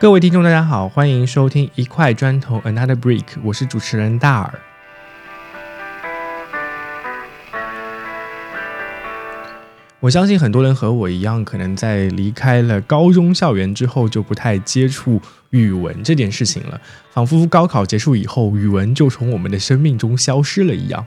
各位听众，大家好，欢迎收听一块砖头 Another Brick，我是主持人大耳。我相信很多人和我一样，可能在离开了高中校园之后，就不太接触语文这件事情了，仿佛高考结束以后，语文就从我们的生命中消失了一样。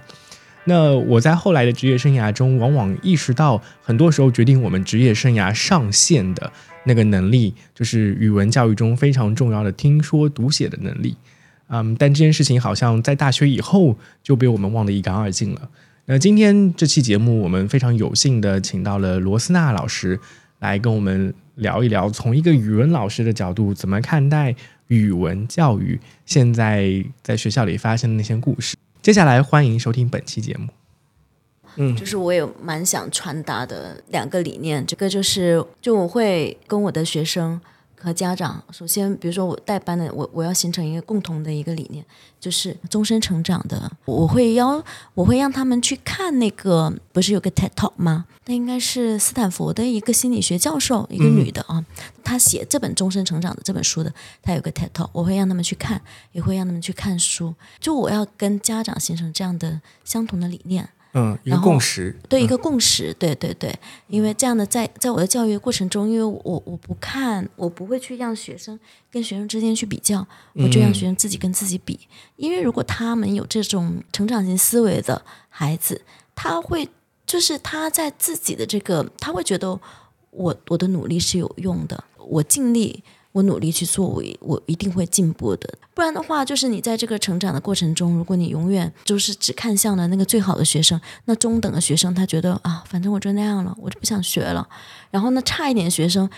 那我在后来的职业生涯中，往往意识到，很多时候决定我们职业生涯上限的。那个能力就是语文教育中非常重要的听说读写的能力，嗯，但这件事情好像在大学以后就被我们忘得一干二净了。那今天这期节目，我们非常有幸的请到了罗斯娜老师来跟我们聊一聊，从一个语文老师的角度，怎么看待语文教育现在在学校里发生的那些故事。接下来欢迎收听本期节目。嗯，就是我也蛮想传达的两个理念，这个就是就我会跟我的学生和家长，首先比如说我带班的，我我要形成一个共同的一个理念，就是终身成长的，我会邀我会让他们去看那个不是有个 TED Talk 吗？那应该是斯坦福的一个心理学教授，一个女的啊，她写这本终身成长的这本书的，她有个 TED Talk，我会让他们去看，也会让他们去看书，就我要跟家长形成这样的相同的理念。嗯，一个共识，对一个共识，对对对，因为这样的在在我的教育过程中，因为我我不看，我不会去让学生跟学生之间去比较，我就让学生自己跟自己比，因为如果他们有这种成长型思维的孩子，他会就是他在自己的这个，他会觉得我我的努力是有用的，我尽力。我努力去做，我我一定会进步的。不然的话，就是你在这个成长的过程中，如果你永远就是只看向了那个最好的学生，那中等的学生他觉得啊，反正我就那样了，我就不想学了。然后呢，差一点学生，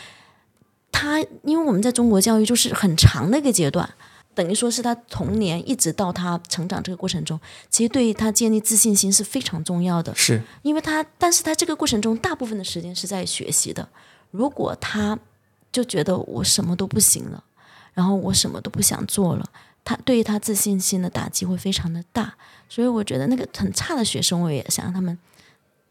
他因为我们在中国教育就是很长的一个阶段，等于说是他童年一直到他成长这个过程中，其实对于他建立自信心是非常重要的。是因为他，但是他这个过程中大部分的时间是在学习的。如果他就觉得我什么都不行了，然后我什么都不想做了，他对于他自信心的打击会非常的大，所以我觉得那个很差的学生，我也想让他们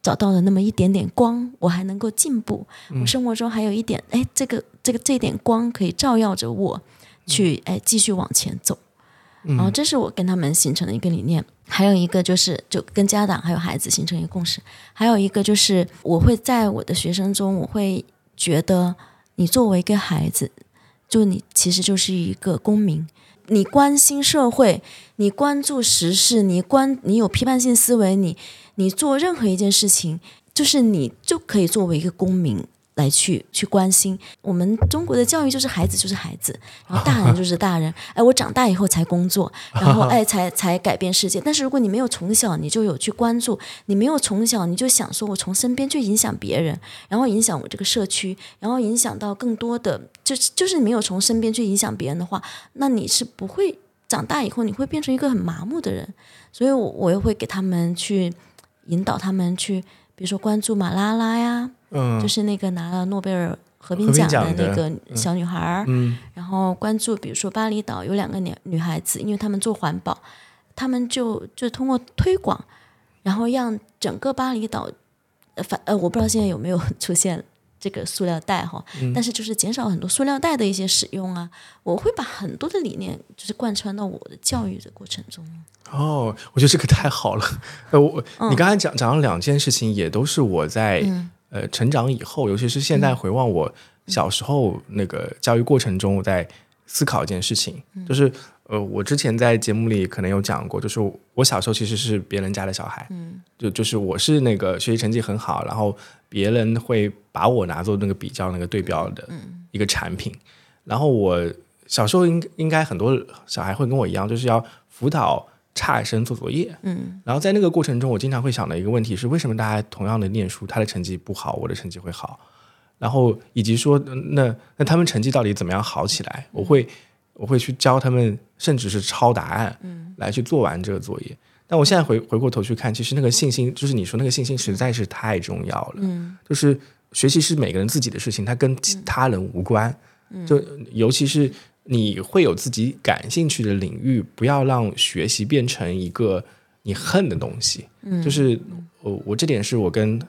找到了那么一点点光，我还能够进步，我生活中还有一点，哎，这个这个这点光可以照耀着我，去哎继续往前走，然后这是我跟他们形成的一个理念，还有一个就是就跟家长还有孩子形成一个共识，还有一个就是我会在我的学生中，我会觉得。你作为一个孩子，就你其实就是一个公民，你关心社会，你关注时事，你关你有批判性思维，你你做任何一件事情，就是你就可以作为一个公民。来去去关心我们中国的教育就是孩子就是孩子，然后大人就是大人。哎，我长大以后才工作，然后哎才才改变世界。但是如果你没有从小你就有去关注，你没有从小你就想说我从身边去影响别人，然后影响我这个社区，然后影响到更多的，就是就是你没有从身边去影响别人的话，那你是不会长大以后你会变成一个很麻木的人。所以，我我又会给他们去引导他们去，比如说关注马拉拉呀。嗯，就是那个拿了诺贝尔和平奖的那个小女孩儿，然后关注，比如说巴厘岛有两个女女孩子，因为他们做环保，他们就就通过推广，然后让整个巴厘岛，反呃我不知道现在有没有出现这个塑料袋哈，但是就是减少很多塑料袋的一些使用啊，我会把很多的理念就是贯穿到我的教育的过程中。哦，我觉得这个太好了，呃我你刚才讲讲了两件事情，也都是我在。呃，成长以后，尤其是现在回望我小时候那个教育过程中，我在思考一件事情，就是呃，我之前在节目里可能有讲过，就是我小时候其实是别人家的小孩，嗯，就就是我是那个学习成绩很好，然后别人会把我拿做那个比较那个对标的一个产品，然后我小时候应应该很多小孩会跟我一样，就是要辅导。差生做作业，嗯，然后在那个过程中，我经常会想的一个问题是，为什么大家同样的念书，他的成绩不好，我的成绩会好？然后以及说，那那他们成绩到底怎么样好起来？我会我会去教他们，甚至是抄答案，嗯，来去做完这个作业。但我现在回回过头去看，其实那个信心，就是你说那个信心，实在是太重要了。嗯，就是学习是每个人自己的事情，它跟其他人无关。嗯，就尤其是。你会有自己感兴趣的领域，不要让学习变成一个你恨的东西。嗯，就是我我这点是我跟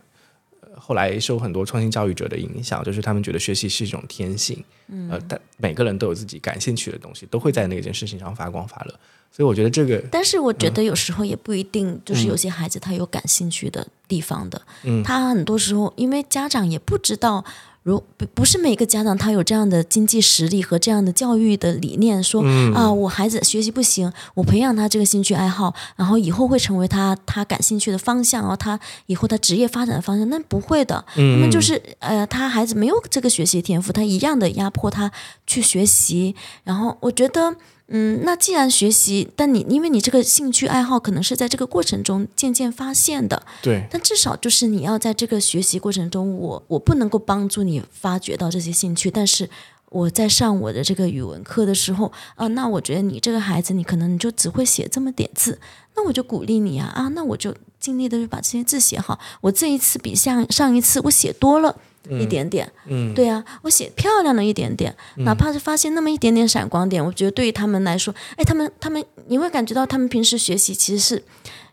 后来受很多创新教育者的影响，就是他们觉得学习是一种天性，嗯，呃，但每个人都有自己感兴趣的东西，都会在那件事情上发光发热。所以我觉得这个，但是我觉得有时候也不一定，就是有些孩子他有感兴趣的地方的，嗯，他很多时候因为家长也不知道。如不不是每个家长他有这样的经济实力和这样的教育的理念，说啊，我孩子学习不行，我培养他这个兴趣爱好，然后以后会成为他他感兴趣的方向哦，他以后他职业发展的方向，那不会的，那么就是呃，他孩子没有这个学习天赋，他一样的压迫他去学习，然后我觉得。嗯，那既然学习，但你因为你这个兴趣爱好可能是在这个过程中渐渐发现的，对。但至少就是你要在这个学习过程中，我我不能够帮助你发掘到这些兴趣，但是我在上我的这个语文课的时候，啊，那我觉得你这个孩子，你可能你就只会写这么点字，那我就鼓励你啊，啊，那我就尽力的去把这些字写好。我这一次比上上一次我写多了。一点点，嗯，对呀，我写漂亮了一点点，哪怕是发现那么一点点闪光点，我觉得对于他们来说，哎，他们他们你会感觉到他们平时学习其实是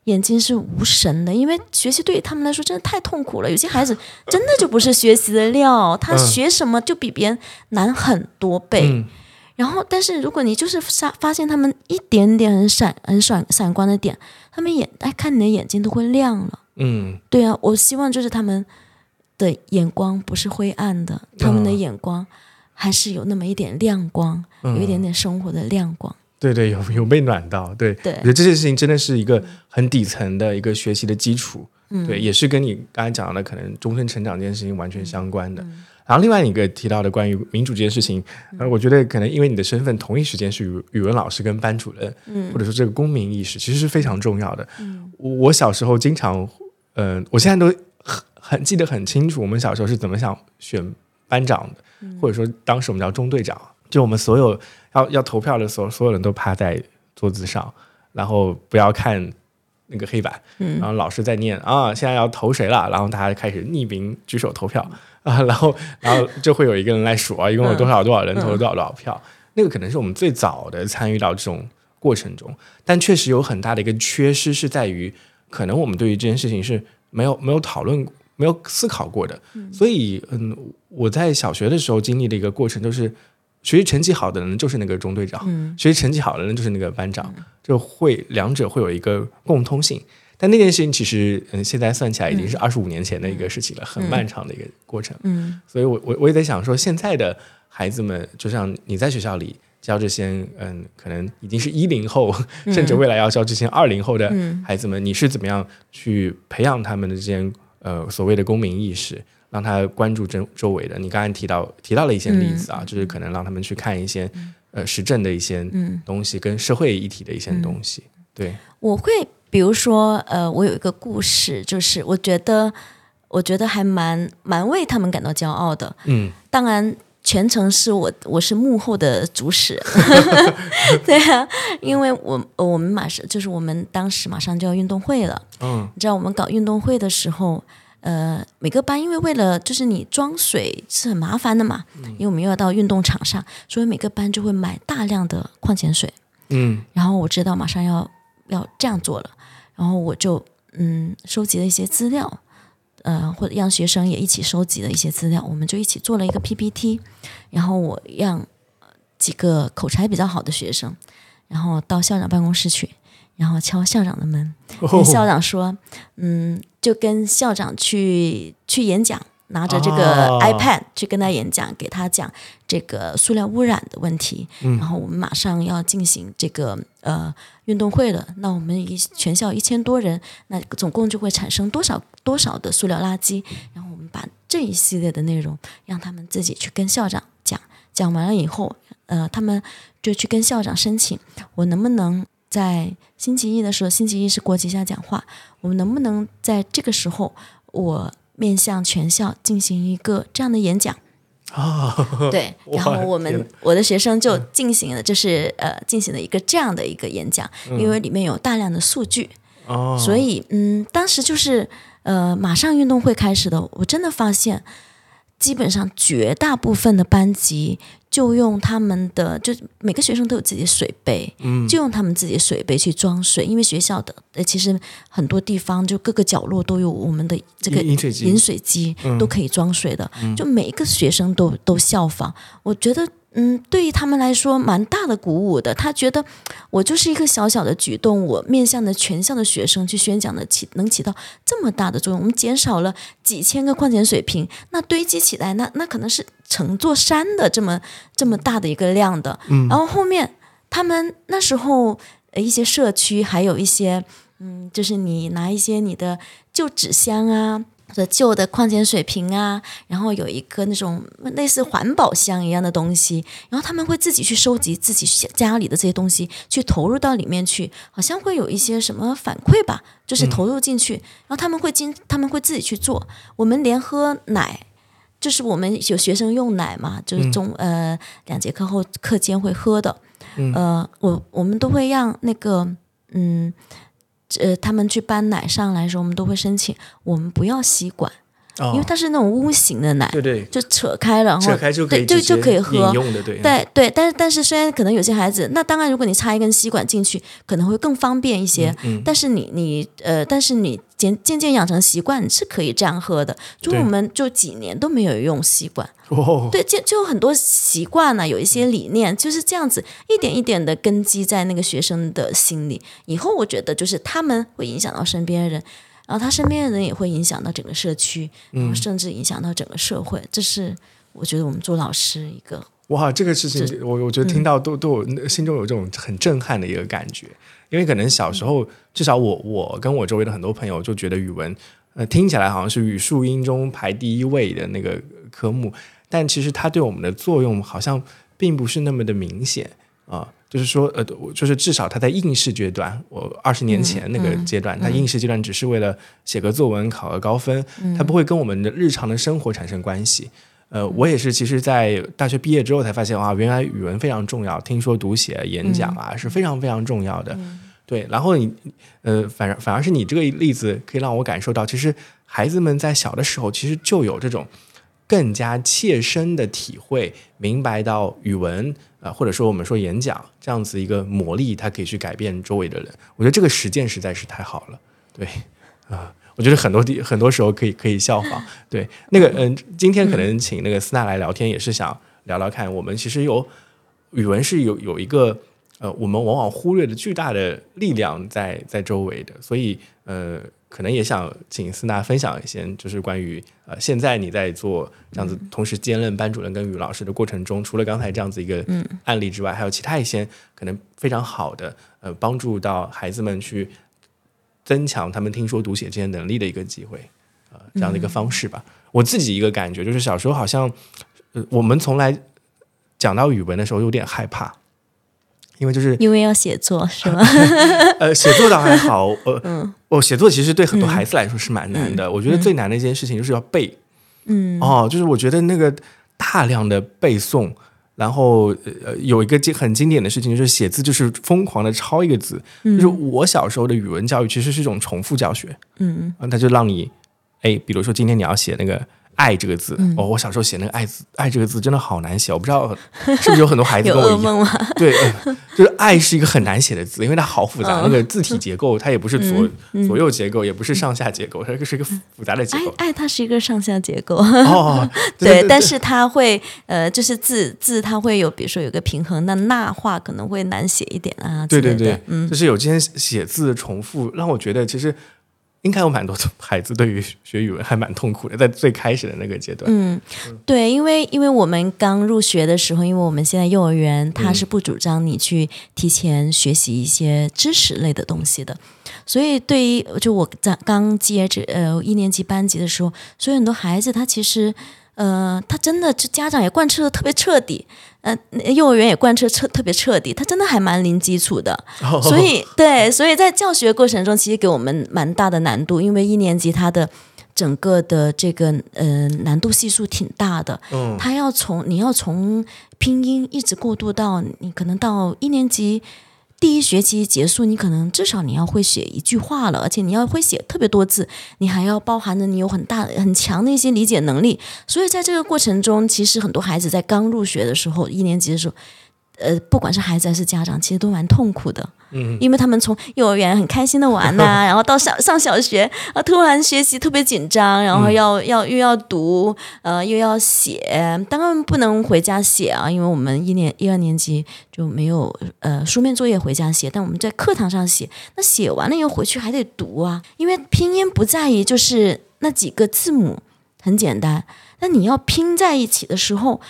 眼睛是无神的，因为学习对于他们来说真的太痛苦了。有些孩子真的就不是学习的料，他学什么就比别人难很多倍。然后，但是如果你就是发发现他们一点点很闪很闪闪光的点，他们眼哎看你的眼睛都会亮了。嗯，对啊，我希望就是他们。的眼光不是灰暗的，他们的眼光还是有那么一点亮光，有一点点生活的亮光。对对，有有被暖到。对，对，我觉得这件事情真的是一个很底层的一个学习的基础。嗯，对，也是跟你刚才讲的可能终身成长这件事情完全相关的。然后另外一个提到的关于民主这件事情，呃，我觉得可能因为你的身份同一时间是语语文老师跟班主任，嗯，或者说这个公民意识其实是非常重要的。嗯，我小时候经常，嗯，我现在都。很记得很清楚，我们小时候是怎么想选班长的，或者说当时我们叫中队长，就我们所有要要投票的时候，所有人都趴在桌子上，然后不要看那个黑板，然后老师在念啊，现在要投谁了，然后大家开始匿名举手投票 啊，然后然后就会有一个人来数啊，一共有多少多少人投了多少多少票，那个可能是我们最早的参与到这种过程中，但确实有很大的一个缺失是在于，可能我们对于这件事情是没有没有讨论。没有思考过的，所以嗯，我在小学的时候经历的一个过程，就是学习成绩好的人就是那个中队长，学习成绩好的人就是那个班长，就会两者会有一个共通性。但那件事情其实嗯，现在算起来已经是二十五年前的一个事情了，很漫长的一个过程。嗯，所以我我我也在想说，现在的孩子们，就像你在学校里教这些嗯，可能已经是一零后，甚至未来要教这些二零后的孩子们，你是怎么样去培养他们的这些？呃，所谓的公民意识，让他关注周周围的。你刚才提到提到了一些例子啊，就是可能让他们去看一些呃时政的一些东西，跟社会议题的一些东西。对，我会比如说，呃，我有一个故事，就是我觉得我觉得还蛮蛮为他们感到骄傲的。嗯，当然全程是我我是幕后的主使。对啊，因为我我们马上就是我们当时马上就要运动会了。嗯，你知道我们搞运动会的时候，呃，每个班因为为了就是你装水是很麻烦的嘛，因为我们又要到运动场上，所以每个班就会买大量的矿泉水。嗯，然后我知道马上要要这样做了，然后我就嗯收集了一些资料，呃，或者让学生也一起收集了一些资料，我们就一起做了一个 PPT，然后我让几个口才比较好的学生，然后到校长办公室去。然后敲校长的门，跟校长说：“嗯，就跟校长去去演讲，拿着这个 iPad 去跟他演讲，给他讲这个塑料污染的问题。然后我们马上要进行这个呃运动会了，那我们一全校一千多人，那总共就会产生多少多少的塑料垃圾？然后我们把这一系列的内容让他们自己去跟校长讲，讲完了以后，呃，他们就去跟校长申请，我能不能？”在星期一的时候，星期一是国旗下讲话，我们能不能在这个时候，我面向全校进行一个这样的演讲？啊，对，然后我们我的学生就进行了，就是呃，进行了一个这样的一个演讲，因为里面有大量的数据，哦，所以嗯，当时就是呃，马上运动会开始的，我真的发现基本上绝大部分的班级就用他们的，就每个学生都有自己的水杯，嗯，就用他们自己的水杯去装水，因为学校的呃其实很多地方就各个角落都有我们的这个饮水机。饮水机都可以装水的，就每一个学生都都效仿，我觉得。嗯，对于他们来说，蛮大的鼓舞的。他觉得我就是一个小小的举动，我面向的全校的学生去宣讲的起，能起到这么大的作用。我们减少了几千个矿泉水瓶，那堆积起来，那那可能是成座山的这么这么大的一个量的。嗯，然后后面他们那时候一些社区还有一些，嗯，就是你拿一些你的旧纸箱啊。的旧的矿泉水瓶啊，然后有一个那种类似环保箱一样的东西，然后他们会自己去收集自己家里的这些东西，去投入到里面去，好像会有一些什么反馈吧，就是投入进去，然后他们会经他们会自己去做。我们连喝奶，就是我们有学生用奶嘛，就是中呃两节课后课间会喝的，呃，我我们都会让那个嗯。呃，他们去搬奶上来的时候，我们都会申请，我们不要吸管，因为它是那种屋型的奶，对对，就扯开了，然后扯开就可以就就可以喝，对对对。但是但是，虽然可能有些孩子，那当然，如果你插一根吸管进去，可能会更方便一些。嗯，但是你你呃，但是你渐渐渐养成习惯，是可以这样喝的。就我们就几年都没有用吸管。对，就就很多习惯呢，有一些理念就是这样子，一点一点的根基在那个学生的心里。以后我觉得，就是他们会影响到身边的人，然后他身边的人也会影响到整个社区，然后甚至影响到整个社会。这是我觉得我们做老师一个哇，这个事情我我觉得听到都都有心中有这种很震撼的一个感觉，因为可能小时候至少我我跟我周围的很多朋友就觉得语文呃听起来好像是语数英中排第一位的那个科目。但其实它对我们的作用好像并不是那么的明显啊，就是说，呃，就是至少他在应试阶段，我二十年前那个阶段，他应试阶段只是为了写个作文考个高分，他不会跟我们的日常的生活产生关系。呃，我也是，其实，在大学毕业之后才发现，哇，原来语文非常重要。听说读写演讲啊是非常非常重要的，对。然后你，呃，反而反而是你这个例子可以让我感受到，其实孩子们在小的时候其实就有这种。更加切身的体会，明白到语文啊，或者说我们说演讲这样子一个魔力，它可以去改变周围的人。我觉得这个实践实在是太好了，对啊，我觉得很多地很多时候可以可以效仿。对，那个嗯，今天可能请那个斯娜来聊天，也是想聊聊看，我们其实有语文是有有一个呃，我们往往忽略的巨大的力量在在周围的，所以呃。可能也想请思娜分享一些，就是关于呃，现在你在做这样子，同时兼任班主任跟语老师的过程中，除了刚才这样子一个案例之外，还有其他一些可能非常好的呃，帮助到孩子们去增强他们听说读写这些能力的一个机会，呃，这样的一个方式吧。我自己一个感觉就是，小时候好像呃，我们从来讲到语文的时候有点害怕。因为就是因为要写作是吗？呃，写作倒还好，呃，哦，写作其实对很多孩子来说是蛮难的。我觉得最难的一件事情就是要背，嗯，哦，就是我觉得那个大量的背诵，然后呃，有一个经很经典的事情就是写字就是疯狂的抄一个字，就是我小时候的语文教育其实是一种重复教学，嗯嗯，他就让你，哎，比如说今天你要写那个。爱这个字哦，我小时候写那个“爱”字，“爱”这个字真的好难写，我不知道是不是有很多孩子 跟我一样。对，就是“爱”是一个很难写的字，因为它好复杂，那个字体结构它也不是左左右结构，也不是上下结构，它是一个复杂的结构。爱爱它是一个上下结构哦，对，但是它会呃，就是字字它会有，比如说有个平衡，那捺话可能会难写一点啊。对对对，嗯，就是有这些写字重复，让我觉得其实。应该有蛮多孩子对于学语文还蛮痛苦的，在最开始的那个阶段。嗯，对，因为因为我们刚入学的时候，因为我们现在幼儿园他是不主张你去提前学习一些知识类的东西的，所以对于就我在刚接着呃一年级班级的时候，所以很多孩子他其实呃他真的就家长也贯彻的特别彻底。呃，幼儿园也贯彻彻特别彻底，他真的还蛮零基础的，所以对，所以在教学过程中，其实给我们蛮大的难度，因为一年级他的整个的这个呃难度系数挺大的，嗯，他要从你要从拼音一直过渡到你可能到一年级第一学期结束，你可能至少你要会写一句话了，而且你要会写特别多字，你还要包含着你有很大很强的一些理解能力。所以在这个过程中，其实很多孩子在刚入学的时候，一年级的时候。呃，不管是孩子还是家长，其实都蛮痛苦的。嗯，因为他们从幼儿园很开心的玩呐，然后到上上小学啊，突然学习特别紧张，然后要要又要读，呃，又要写，当然不能回家写啊，因为我们一年一二年级就没有呃书面作业回家写，但我们在课堂上写，那写完了以后回去还得读啊，因为拼音不在于就是那几个字母很简单，那你要拼在一起的时候。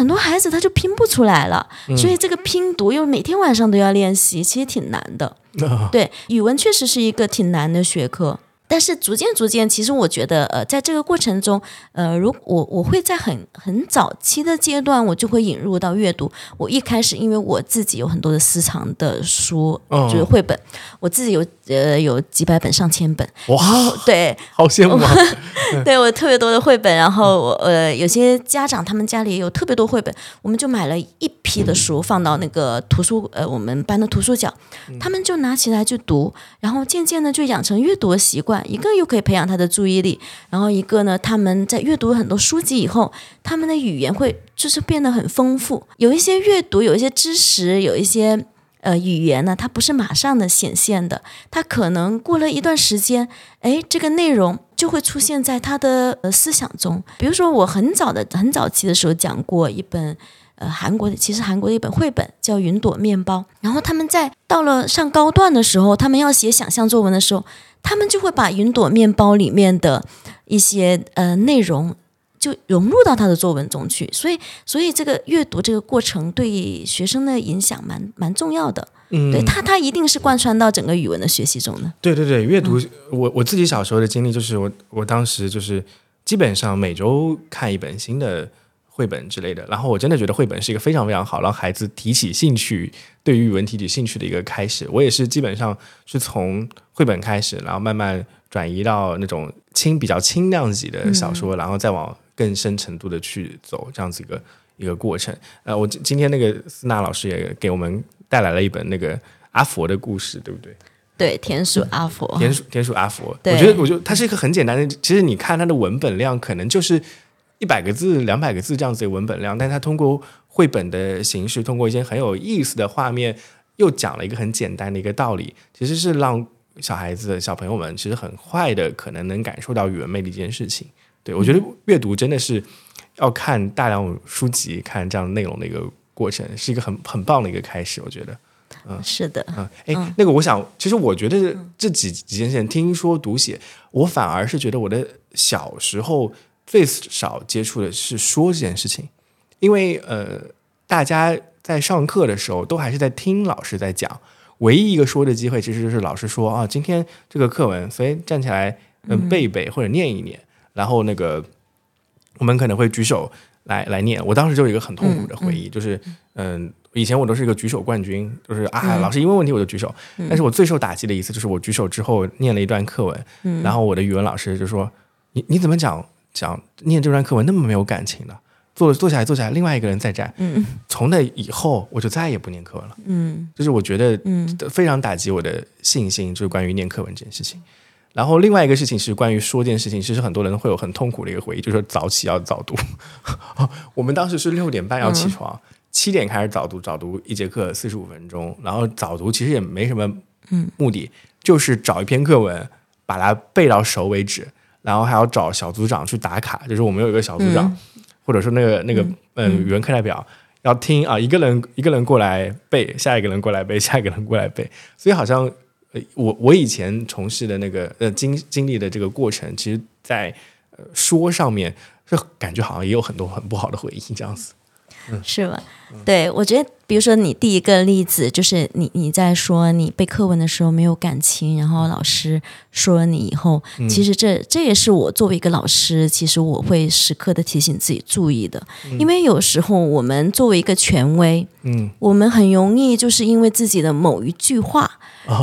很多孩子他就拼不出来了，所以这个拼读又每天晚上都要练习，其实挺难的。对，语文确实是一个挺难的学科。但是逐渐逐渐，其实我觉得，呃，在这个过程中，呃，如我我会在很很早期的阶段，我就会引入到阅读。我一开始，因为我自己有很多的私藏的书，就是绘本，我自己有呃有几百本、上千本。哇，对，好羡慕。对我特别多的绘本，然后我呃有些家长他们家里也有特别多绘本，我们就买了一批的书放到那个图书呃我们班的图书角，他们就拿起来就读，然后渐渐的就养成阅读的习惯。一个又可以培养他的注意力，然后一个呢，他们在阅读很多书籍以后，他们的语言会就是变得很丰富。有一些阅读，有一些知识，有一些呃语言呢，它不是马上的显现的，它可能过了一段时间，哎，这个内容就会出现在他的呃思想中。比如说，我很早的很早期的时候讲过一本。呃，韩国的其实韩国的一本绘本叫《云朵面包》，然后他们在到了上高段的时候，他们要写想象作文的时候，他们就会把《云朵面包》里面的一些呃内容就融入到他的作文中去。所以，所以这个阅读这个过程对学生的影响蛮蛮重要的。嗯，对他，他一定是贯穿到整个语文的学习中的。对对对，阅读，我我自己小时候的经历就是，我我当时就是基本上每周看一本新的。绘本之类的，然后我真的觉得绘本是一个非常非常好让孩子提起兴趣、对于语文提起兴趣的一个开始。我也是基本上是从绘本开始，然后慢慢转移到那种轻、比较轻量级的小说，然后再往更深程度的去走，这样子一个一个过程。呃，我今天那个思娜老师也给我们带来了一本那个阿佛的故事，对不对？对，田鼠阿佛，田鼠田鼠阿佛。我觉得，我觉得它是一个很简单的。其实你看它的文本量，可能就是。一百个字、两百个字这样子的文本量，但他通过绘本的形式，通过一些很有意思的画面，又讲了一个很简单的一个道理，其实是让小孩子、小朋友们其实很快的可能能感受到语文魅力这件事情。对我觉得阅读真的是要看大量书籍、看这样内容的一个过程，是一个很很棒的一个开始。我觉得，嗯，是的，嗯，哎，那个我想，其实我觉得这几几件事情，听说读写，我反而是觉得我的小时候。最少接触的是说这件事情，因为呃，大家在上课的时候都还是在听老师在讲，唯一一个说的机会其实就是老师说啊，今天这个课文，所以站起来嗯背一背或者念一念，然后那个我们可能会举手来来念。我当时就有一个很痛苦的回忆，就是嗯，以前我都是一个举手冠军，就是啊，老师一问问题我就举手，但是我最受打击的一次就是我举手之后念了一段课文，然后我的语文老师就说你你怎么讲？讲念这段课文那么没有感情的，坐坐下来坐下来，另外一个人再站。嗯从那以后我就再也不念课文了。嗯，就是我觉得嗯非常打击我的信心，就是关于念课文这件事情。然后另外一个事情是关于说这件事情，其实很多人会有很痛苦的一个回忆，就是说早起要早读。我们当时是六点半要起床，七点开始早读，早读一节课四十五分钟。然后早读其实也没什么目的，就是找一篇课文把它背到熟为止。然后还要找小组长去打卡，就是我们有一个小组长，或者说那个那个嗯语文课代表要听啊，一个人一个人过来背，下一个人过来背，下一个人过来背。所以好像我我以前从事的那个呃经经历的这个过程，其实在说上面就感觉好像也有很多很不好的回忆这样子。是吧？对，我觉得，比如说你第一个例子，就是你你在说你背课文的时候没有感情，然后老师说了你以后，其实这这也是我作为一个老师，其实我会时刻的提醒自己注意的，因为有时候我们作为一个权威，嗯，我们很容易就是因为自己的某一句话，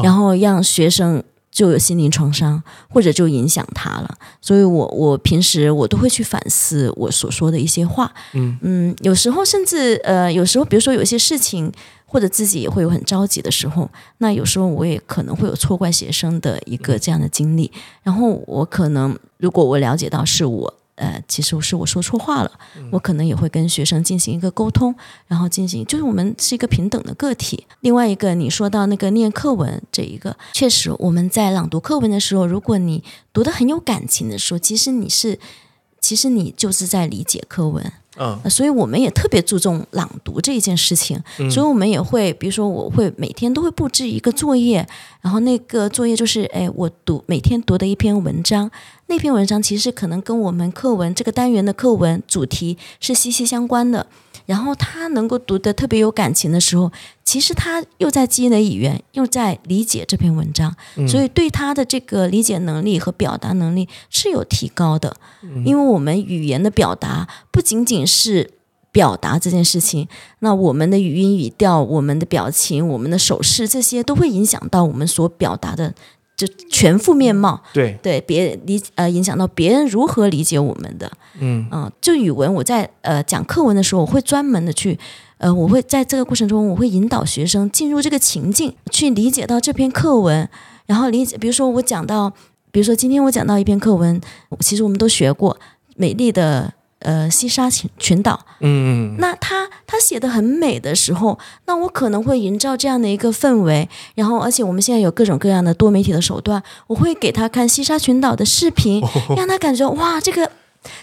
然后让学生。就有心灵创伤，或者就影响他了。所以我我平时我都会去反思我所说的一些话。嗯嗯，有时候甚至呃，有时候比如说有一些事情，或者自己也会有很着急的时候，那有时候我也可能会有错怪学生的一个这样的经历。然后我可能如果我了解到是我。呃，其实是我说错话了，我可能也会跟学生进行一个沟通，然后进行，就是我们是一个平等的个体。另外一个，你说到那个念课文这一个，确实我们在朗读课文的时候，如果你读的很有感情的时候，其实你是，其实你就是在理解课文。嗯，所以我们也特别注重朗读这一件事情，所以我们也会，比如说我会每天都会布置一个作业，然后那个作业就是，哎，我读每天读的一篇文章。那篇文章其实可能跟我们课文这个单元的课文主题是息息相关的，然后他能够读得特别有感情的时候，其实他又在积累语言，又在理解这篇文章，所以对他的这个理解能力和表达能力是有提高的。因为我们语言的表达不仅仅是表达这件事情，那我们的语音语调、我们的表情、我们的手势这些都会影响到我们所表达的。就全副面貌，对对，别理呃影响到别人如何理解我们的，嗯嗯，就语文，我在呃讲课文的时候，我会专门的去，呃，我会在这个过程中，我会引导学生进入这个情境，去理解到这篇课文，然后理解，比如说我讲到，比如说今天我讲到一篇课文，其实我们都学过《美丽的》。呃，西沙群群岛，嗯，那他他写的很美的时候，那我可能会营造这样的一个氛围，然后而且我们现在有各种各样的多媒体的手段，我会给他看西沙群岛的视频，让他感觉哇，这个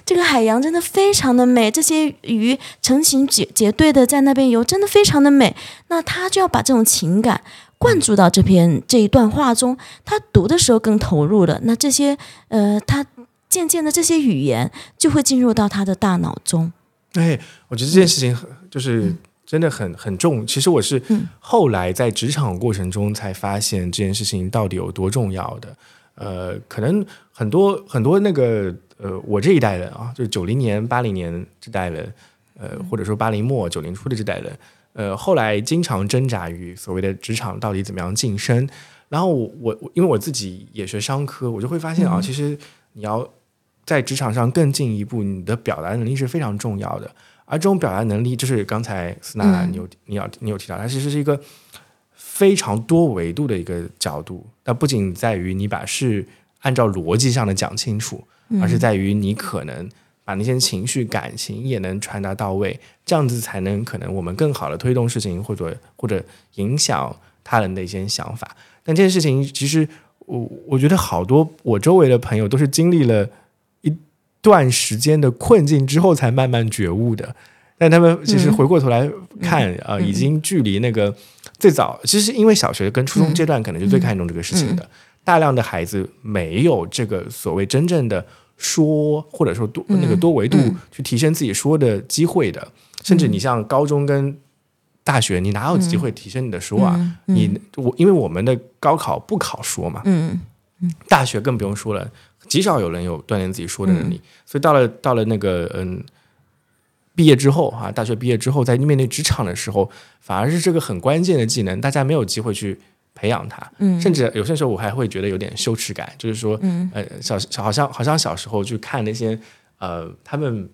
这个海洋真的非常的美，这些鱼成群结结队的在那边游，真的非常的美。那他就要把这种情感灌注到这篇这一段话中，他读的时候更投入了。那这些呃，他。渐渐的，这些语言就会进入到他的大脑中。哎，我觉得这件事情就是真的很很重。其实我是后来在职场过程中才发现这件事情到底有多重要的。呃，可能很多很多那个呃，我这一代人啊，就是九零年、八零年这代人，呃，或者说八零末九零初的这代人，呃，后来经常挣扎于所谓的职场到底怎么样晋升。然后我我因为我自己也学商科，我就会发现啊，其实你要。在职场上更进一步，你的表达能力是非常重要的。而这种表达能力，就是刚才斯娜你有你要你有提到，它其实是一个非常多维度的一个角度。那不仅在于你把事按照逻辑上的讲清楚，而是在于你可能把那些情绪感情也能传达到位，这样子才能可能我们更好的推动事情，或者或者影响他人的一些想法。但这件事情，其实我我觉得好多我周围的朋友都是经历了。段时间的困境之后，才慢慢觉悟的。但他们其实回过头来看，呃，已经距离那个最早，其实因为小学跟初中阶段可能就最看重这个事情的。大量的孩子没有这个所谓真正的说，或者说多那个多维度去提升自己说的机会的。甚至你像高中跟大学，你哪有机会提升你的说啊？你我因为我们的高考不考说嘛，嗯嗯，大学更不用说了。极少有人有锻炼自己说的能力，所以到了到了那个嗯，毕业之后啊，大学毕业之后，在面对职场的时候，反而是这个很关键的技能，大家没有机会去培养它。嗯，甚至有些时候我还会觉得有点羞耻感，就是说，呃，小小好像好像小时候去看那些呃他们。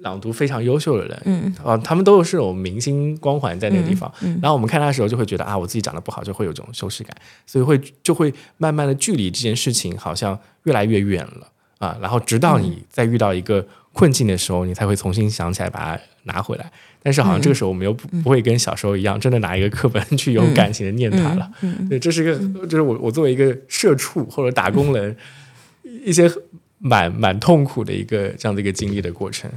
朗读非常优秀的人，嗯，啊，他们都是有明星光环在那个地方，嗯，然后我们看他的时候就会觉得啊，我自己长得不好，就会有这种羞耻感，所以会就会慢慢的距离这件事情好像越来越远了。啊，然后直到你在遇到一个困境的时候，你才会重新想起来把它拿回来，但是好像这个时候我们又不不会跟小时候一样，真的拿一个课本去有感情的念它了，对，这是一个，就是我我作为一个社畜或者打工人，一些蛮蛮痛苦的一个这样的一个经历的过程。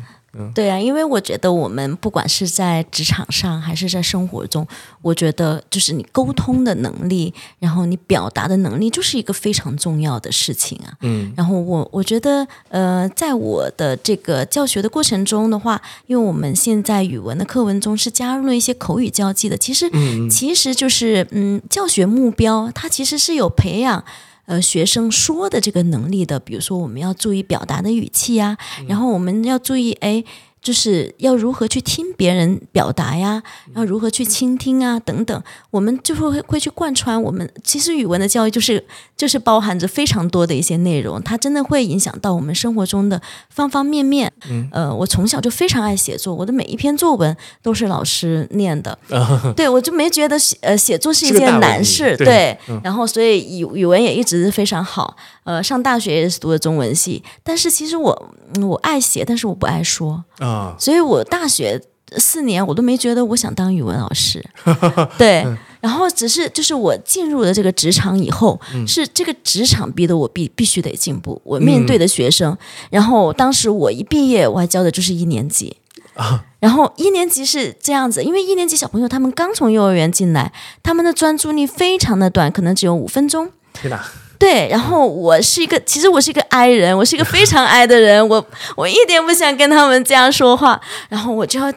对啊，因为我觉得我们不管是在职场上还是在生活中，我觉得就是你沟通的能力，然后你表达的能力，就是一个非常重要的事情啊。嗯，然后我我觉得，呃，在我的这个教学的过程中的话，因为我们现在语文的课文中是加入了一些口语交际的，其实其实就是嗯，教学目标它其实是有培养。呃，学生说的这个能力的，比如说我们要注意表达的语气呀，然后我们要注意，哎，就是要如何去听别人表达呀，要如何去倾听啊，等等，我们就会会去贯穿我们。其实语文的教育就是就是包含着非常多的一些内容，它真的会影响到我们生活中的方方面面。嗯，呃，我从小就非常爱写作，我的每一篇作文都是老师念的。对，我就没觉得写呃写作是一件难事。对，然后所以语语文也一直非常好。呃，上大学也是读的中文系，但是其实我我爱写，但是我不爱说。啊，所以我大学四年我都没觉得我想当语文老师，对，然后只是就是我进入了这个职场以后，是这个职场逼得我必必须得进步，我面对的学生，然后当时我一毕业我还教的就是一年级。啊，然后一年级是这样子，因为一年级小朋友他们刚从幼儿园进来，他们的专注力非常的短，可能只有五分钟。天哪！对，然后我是一个，其实我是一个 I 人，我是一个非常 I 的人，我我一点不想跟他们这样说话，然后我就要，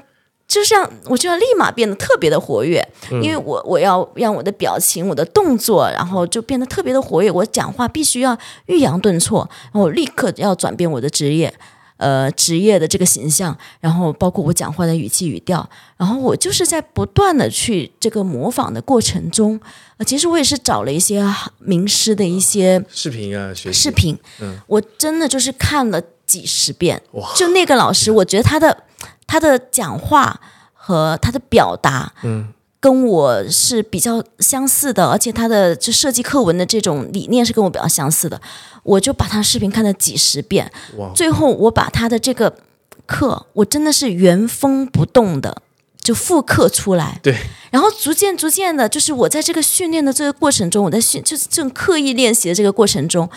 就像我就要立马变得特别的活跃，因为我我要让我的表情、我的动作，然后就变得特别的活跃，我讲话必须要抑扬顿挫，然后立刻要转变我的职业。呃，职业的这个形象，然后包括我讲话的语气语调，然后我就是在不断的去这个模仿的过程中，呃，其实我也是找了一些名师的一些视频啊，学视频，嗯，我真的就是看了几十遍，哇，就那个老师，我觉得他的他的讲话和他的表达，嗯。跟我是比较相似的，而且他的就设计课文的这种理念是跟我比较相似的，我就把他视频看了几十遍，最后我把他的这个课，我真的是原封不动的就复刻出来。对，然后逐渐逐渐的，就是我在这个训练的这个过程中，我在训就是这种刻意练习的这个过程中，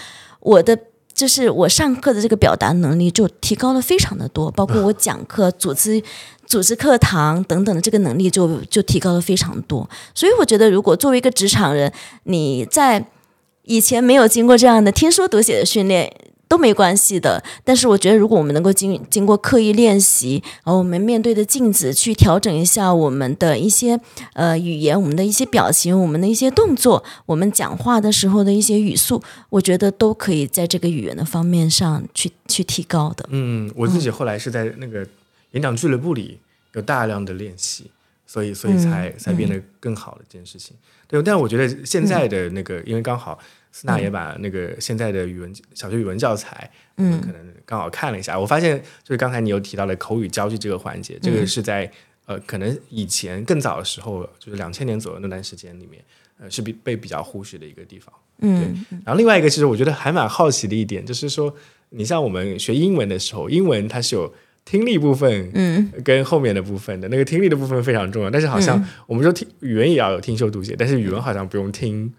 我的就是我上课的这个表达能力就提高了非常的多，包括我讲课组织。组织课堂等等的这个能力就就提高了非常多，所以我觉得，如果作为一个职场人，你在以前没有经过这样的听说读写的训练都没关系的。但是我觉得，如果我们能够经经过刻意练习，然后我们面对着镜子去调整一下我们的一些呃语言、我们的一些表情、我们的一些动作、我们讲话的时候的一些语速，我觉得都可以在这个语言的方面上去去提高的。嗯，我自己后来是在那个。演讲俱乐部里有大量的练习，所以所以才才变得更好的这件事情。对，但是我觉得现在的那个，因为刚好斯娜也把那个现在的语文小学语文教材，嗯，可能刚好看了一下，我发现就是刚才你有提到的口语交际这个环节，这个是在呃可能以前更早的时候，就是两千年左右那段时间里面，呃是比被比较忽视的一个地方。嗯，然后另外一个其实我觉得还蛮好奇的一点，就是说你像我们学英文的时候，英文它是有。听力部分，嗯，跟后面的部分的那个听力的部分非常重要，但是好像我们说听语文也要有听说读写，但是语文好像不用听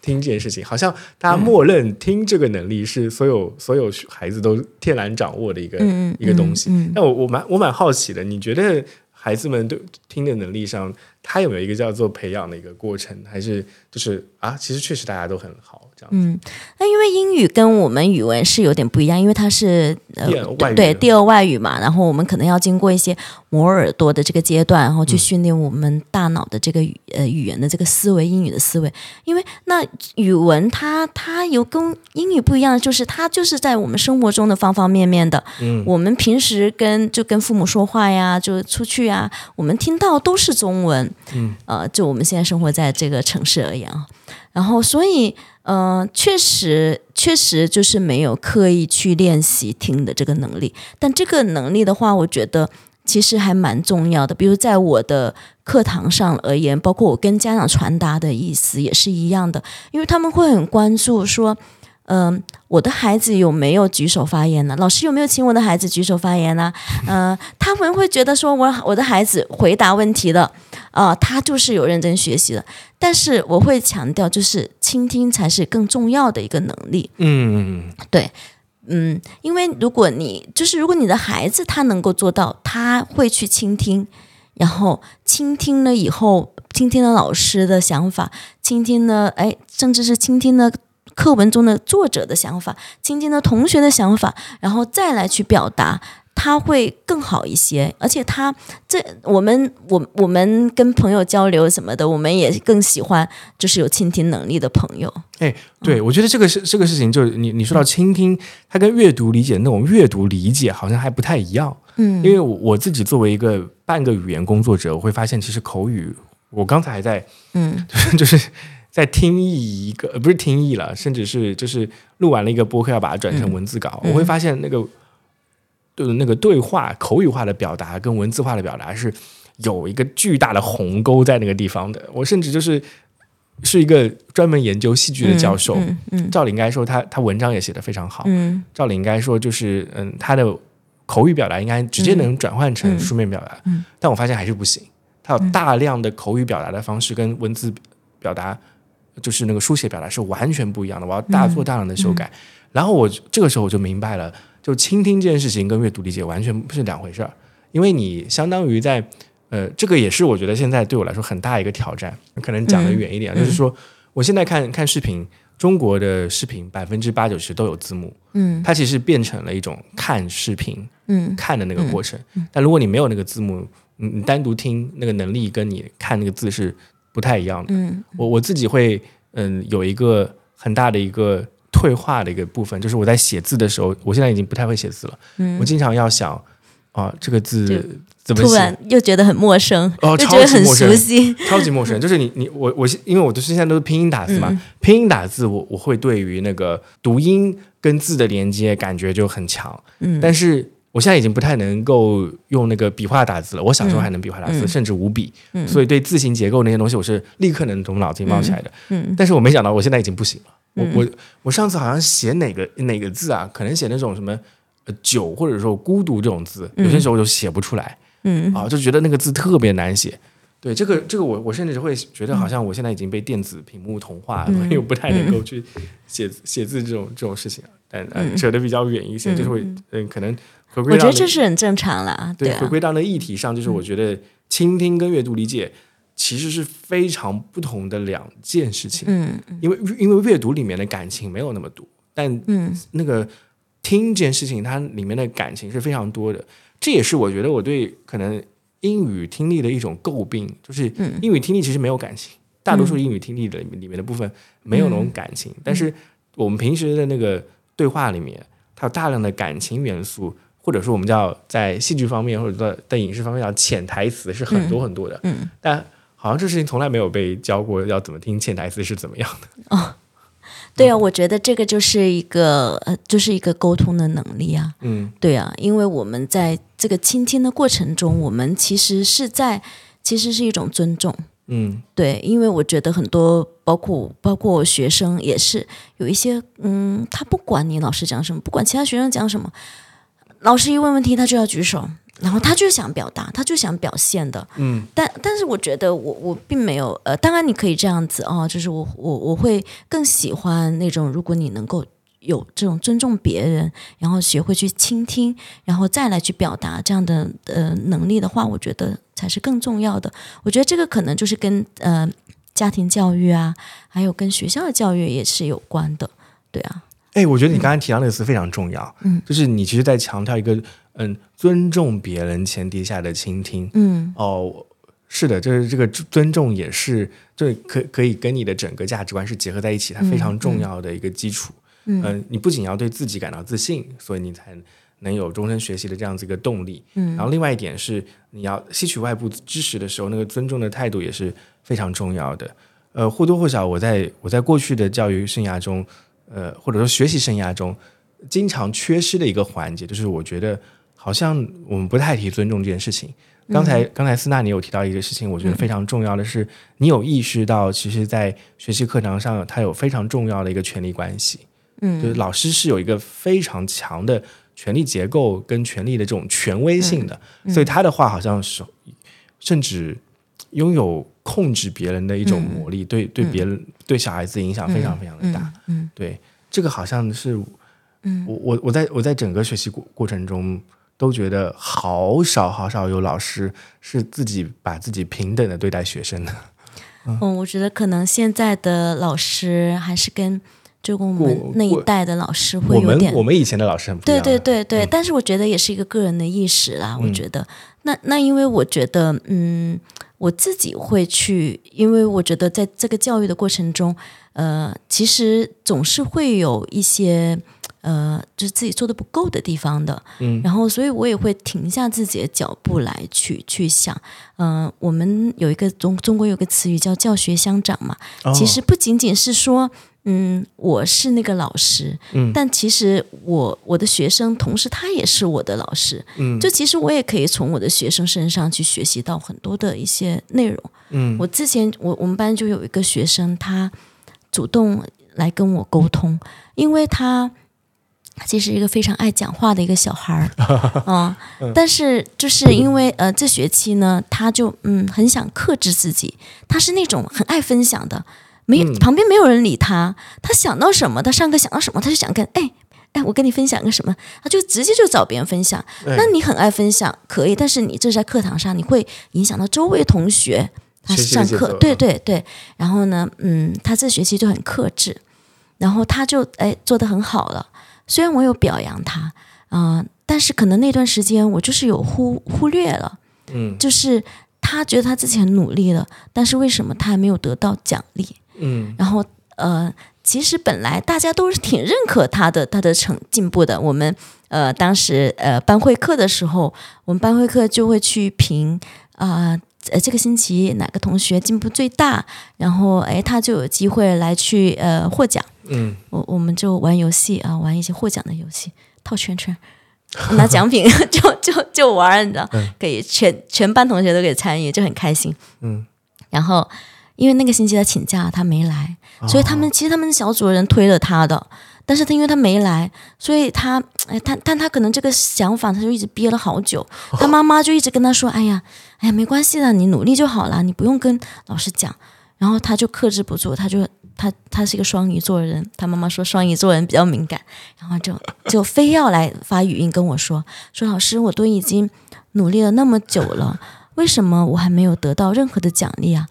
听这件事情，好像大家默认听这个能力是所有所有孩子都天然掌握的一个一个东西。那我我蛮我蛮好奇的，你觉得孩子们对听的能力上，他有没有一个叫做培养的一个过程，还是就是啊，其实确实大家都很好。嗯，那因为英语跟我们语文是有点不一样，因为它是呃对第二外语嘛，然后我们可能要经过一些磨耳朵的这个阶段，然后去训练我们大脑的这个语呃语言的这个思维，英语的思维。因为那语文它它有跟英语不一样，就是它就是在我们生活中的方方面面的。嗯，我们平时跟就跟父母说话呀，就出去啊，我们听到都是中文。嗯，呃，就我们现在生活在这个城市而言啊，然后所以。嗯，确实，确实就是没有刻意去练习听的这个能力。但这个能力的话，我觉得其实还蛮重要的。比如在我的课堂上而言，包括我跟家长传达的意思也是一样的，因为他们会很关注说。嗯，我的孩子有没有举手发言呢？老师有没有请我的孩子举手发言呢？嗯，他们会觉得说，我我的孩子回答问题的，啊，他就是有认真学习的。但是我会强调，就是倾听才是更重要的一个能力。嗯，对，嗯，因为如果你就是如果你的孩子他能够做到，他会去倾听，然后倾听了以后，倾听了老师的想法，倾听了，哎，甚至是倾听了。课文中的作者的想法，倾听了同学的想法，然后再来去表达，他会更好一些。而且他这我们我我们跟朋友交流什么的，我们也更喜欢就是有倾听能力的朋友。哎，对，我觉得这个是这个事情，就是你你说到倾听，它跟阅读理解那种阅读理解好像还不太一样。嗯，因为我我自己作为一个半个语言工作者，我会发现其实口语，我刚才还在嗯 就是在听译一个，呃不是听译了，甚至是就是录完了一个播客要把它转成文字稿，嗯我会发现那个对那个对话口语化的表达跟文字化的表达是有一个巨大的鸿沟在那个地方的。我甚至就是是一个专门研究戏剧的教授，嗯嗯。照理应该说他他文章也写得非常好，嗯。照理应该说就是嗯，他的口语表达应该直接能转换成书面表达，嗯。但我发现还是不行。他有大量的口语表达的方式跟文字表达，就是那个书写表达是完全不一样的。我要大做大量的修改，然后我这个时候我就明白了，就倾听这件事情跟阅读理解完全不是两回事儿，因为你相当于在呃，这个也是我觉得现在对我来说很大一个挑战。可能讲的远一点，就是说我现在看看视频。中国的视频百分之八九十都有字幕，嗯它其实变成了一种看视频嗯看的那个过程。但如果你没有那个字幕，你你单独听那个能力跟你看那个字是不太一样的。嗯我我自己会嗯有一个很大的一个退化的一个部分，就是我在写字的时候，我现在已经不太会写字了。嗯我经常要想啊，这个字怎么写突然？又觉得很陌生，哦又觉得很超熟悉。超级陌生，就是你你我我因为我都是现在都是拼音打字嘛，嗯拼音打字我我会对于那个读音跟字的连接感觉就很强，嗯但是我现在已经不太能够用那个笔画打字了。我小时候还能笔画打字，嗯甚至五笔，嗯所以对字形结构那些东西我是立刻能从脑筋冒起来的。嗯但是我没想到我现在已经不行了。我嗯我我上次好像写哪个哪个字啊，可能写那种什么呃久或者说孤独这种字，有些时候我就写不出来。嗯啊，就觉得那个字特别难写。对这个这个我我甚至会觉得好像我现在已经被电子屏幕同化了，嗯所以我不太能够去写写字这种这种事情。但呃嗯扯得比较远一些，嗯就是会嗯嗯可能回归我觉得这是很正常啦，啊对回，归到那议题上，就是我觉得倾听跟阅读理解其实是非常不同的两件事情。嗯因为因为阅读里面的感情没有那么多，但嗯。那个听这件事情，它里面的感情是非常多的。这也是我觉得我对可能英语听力的一种诟病，就是嗯。英语听力其实没有感情，大多数英语听力的里面的部分没有那种感情，但是我们平时的那个对话里面，它有大量的感情元素，或者说我们叫在戏剧方面或者在在影视方面叫潜台词是很多很多的，嗯，但好像这事情从来没有被教过要怎么听潜台词是怎么样的。哦对啊，我觉得这个就是一个呃，就是一个沟通的能力啊。嗯对啊，因为我们在这个倾听的过程中，我们其实是在，其实是一种尊重。嗯对，因为我觉得很多，包括包括学生也是有一些，嗯，他不管你老师讲什么，不管其他学生讲什么，老师一问问题他就要举手，然后他就想表达，他就想表现的。嗯。但但是我觉得我我并没有呃，当然你可以这样子哦，就是我我我会更喜欢那种，如果你能够有这种尊重别人，然后学会去倾听，然后再来去表达这样的呃能力的话，我觉得才是更重要的。我觉得这个可能就是跟呃家庭教育啊，还有跟学校的教育也是有关的，对啊，哎，我觉得你刚才提到那个词非常重要，嗯，就是你其实在强调一个嗯尊重别人前提下的倾听。嗯哦，是的，就是这个尊重也是，这可可以跟你的整个价值观是结合在一起，它非常重要的一个基础。嗯嗯、你不仅要对自己感到自信，所以你才能有终身学习的这样子一个动力。嗯然后另外一点是，你要吸取外部知识的时候，那个尊重的态度也是非常重要的。呃，或多或少，我在我在过去的教育生涯中，呃，或者说学习生涯中，经常缺失的一个环节，就是我觉得好像我们不太提尊重这件事情。刚才、刚才斯纳你有提到一个事情，我觉得非常重要的是，你有意识到，其实，在学习课堂上，它有非常重要的一个权力关系。嗯就是老师是有一个非常强的权力结构跟权力的这种权威性的，所以他的话好像是甚至拥有控制别人的一种魔力，对对别人、对小孩子影响非常非常的大。嗯对，这个好像是嗯我我我在我在整个学习过过程中都觉得好少好少有老师是自己把自己平等的对待学生的。嗯，我觉得可能现在的老师还是跟就跟我们那一代的老师会我们有点我们以前的老师很不一对样。对对对，嗯但是我觉得也是一个个人的意识啦。我嗯觉得，那那因为我觉得，嗯，我自己会去，因为我觉得在这个教育的过程中，呃，其实总是会有一些呃，就是自己做的不够的地方的。嗯，然后所以我也会停下自己的脚步来去去想，嗯，我们有一个中中国有个词语叫教学相长嘛，其实不仅仅是说。嗯，我是那个老师，嗯，但其实我我的学生，同时他也是我的老师，嗯，就其实我也可以从我的学生身上去学习到很多的一些内容，嗯，我之前我我们班就有一个学生，他主动来跟我沟通，因为他其实一个非常爱讲话的一个小孩儿，嗯，但是就是因为呃这学期呢，他就嗯很想克制自己，他是那种很爱分享的。没旁边没有人理他，他想到什么，他上课想到什么，他就想跟哎哎，我跟你分享个什么，他就直接就找别人分享。那你很爱分享，可以，但是你这是在课堂上，你会影响到周围同学。他上课，对对对。然后呢，嗯，他这学期就很克制，然后他就哎做的很好了。虽然我有表扬他，嗯，但是可能那段时间我就是有忽忽略了，嗯，就是他觉得他自己很努力了，但是为什么他还没有得到奖励？嗯，然后呃，其实本来大家都是挺认可他的，他的成进步的。我们呃当时呃班会课的时候，我们班会课就会去评啊，呃这个星期哪个同学进步最大，然后哎他就有机会来去呃获奖。嗯，我我们就玩游戏啊，玩一些获奖的游戏，套圈圈，拿奖品 就就就玩，你知道，可以全全班同学都可以参与，就很开心。嗯，然后。因为那个星期他请假，他没来，所以他们其实他们小组的人推了他的，但是他因为他没来，所以他哎，他但他可能这个想法他就一直憋了好久，他妈妈就一直跟他说：“哎呀，哎呀，没关系的，你努力就好了，你不用跟老师讲。”然后他就克制不住，他就他他是一个双鱼座的人，他妈妈说双鱼座人比较敏感，然后就 就非要来发语音跟我说：“说老师，我都已经努力了那么久了，为什么我还没有得到任何的奖励啊？”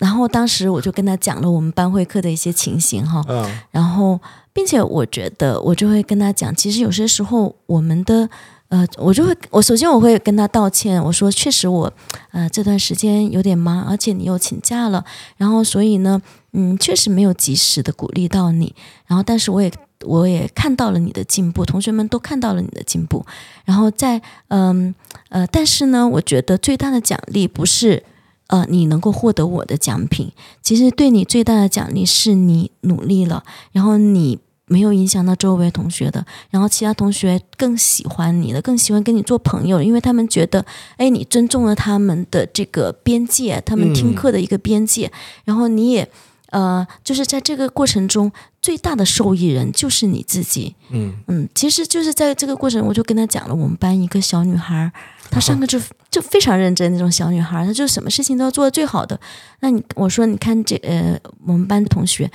然后当时我就跟他讲了我们班会课的一些情形哈，然后并且我觉得我就会跟他讲，其实有些时候我们的呃，我就会我首先我会跟他道歉，我说确实我呃这段时间有点忙，而且你又请假了，然后所以呢，嗯，确实没有及时的鼓励到你，然后但是我也我也看到了你的进步，同学们都看到了你的进步，然后在嗯呃，但是呢，我觉得最大的奖励不是。呃，你能够获得我的奖品，其实对你最大的奖励是你努力了，然后你没有影响到周围同学的，然后其他同学更喜欢你的，更喜欢跟你做朋友，因为他们觉得，哎，你尊重了他们的这个边界，他们听课的一个边界，然后你也，呃，就是在这个过程中最大的受益人就是你自己，嗯嗯，其实就是在这个过程，我就跟他讲了，我们班一个小女孩。她上课就 就非常认真那种小女孩，她就什么事情都要做的最好的。那你我说你看这呃我们班的同学，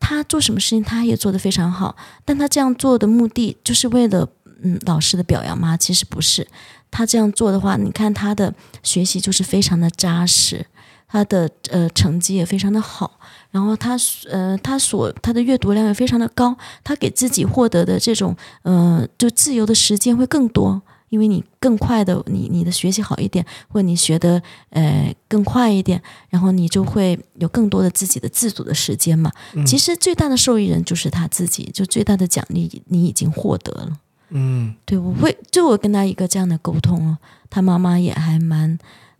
她做什么事情她也做得非常好，但她这样做的目的就是为了嗯老师的表扬吗？其实不是，她这样做的话，你看她的学习就是非常的扎实，她的呃成绩也非常的好，然后他呃他所他的阅读量也非常的高，他给自己获得的这种呃就自由的时间会更多。因为你更快的，你你的学习好一点，或者你学的呃更快一点，然后你就会有更多的自己的自主的时间嘛。其实最大的受益人就是他自己，就最大的奖励你已经获得了。嗯，对，我会就我跟他一个这样的沟通哦，他妈妈也还蛮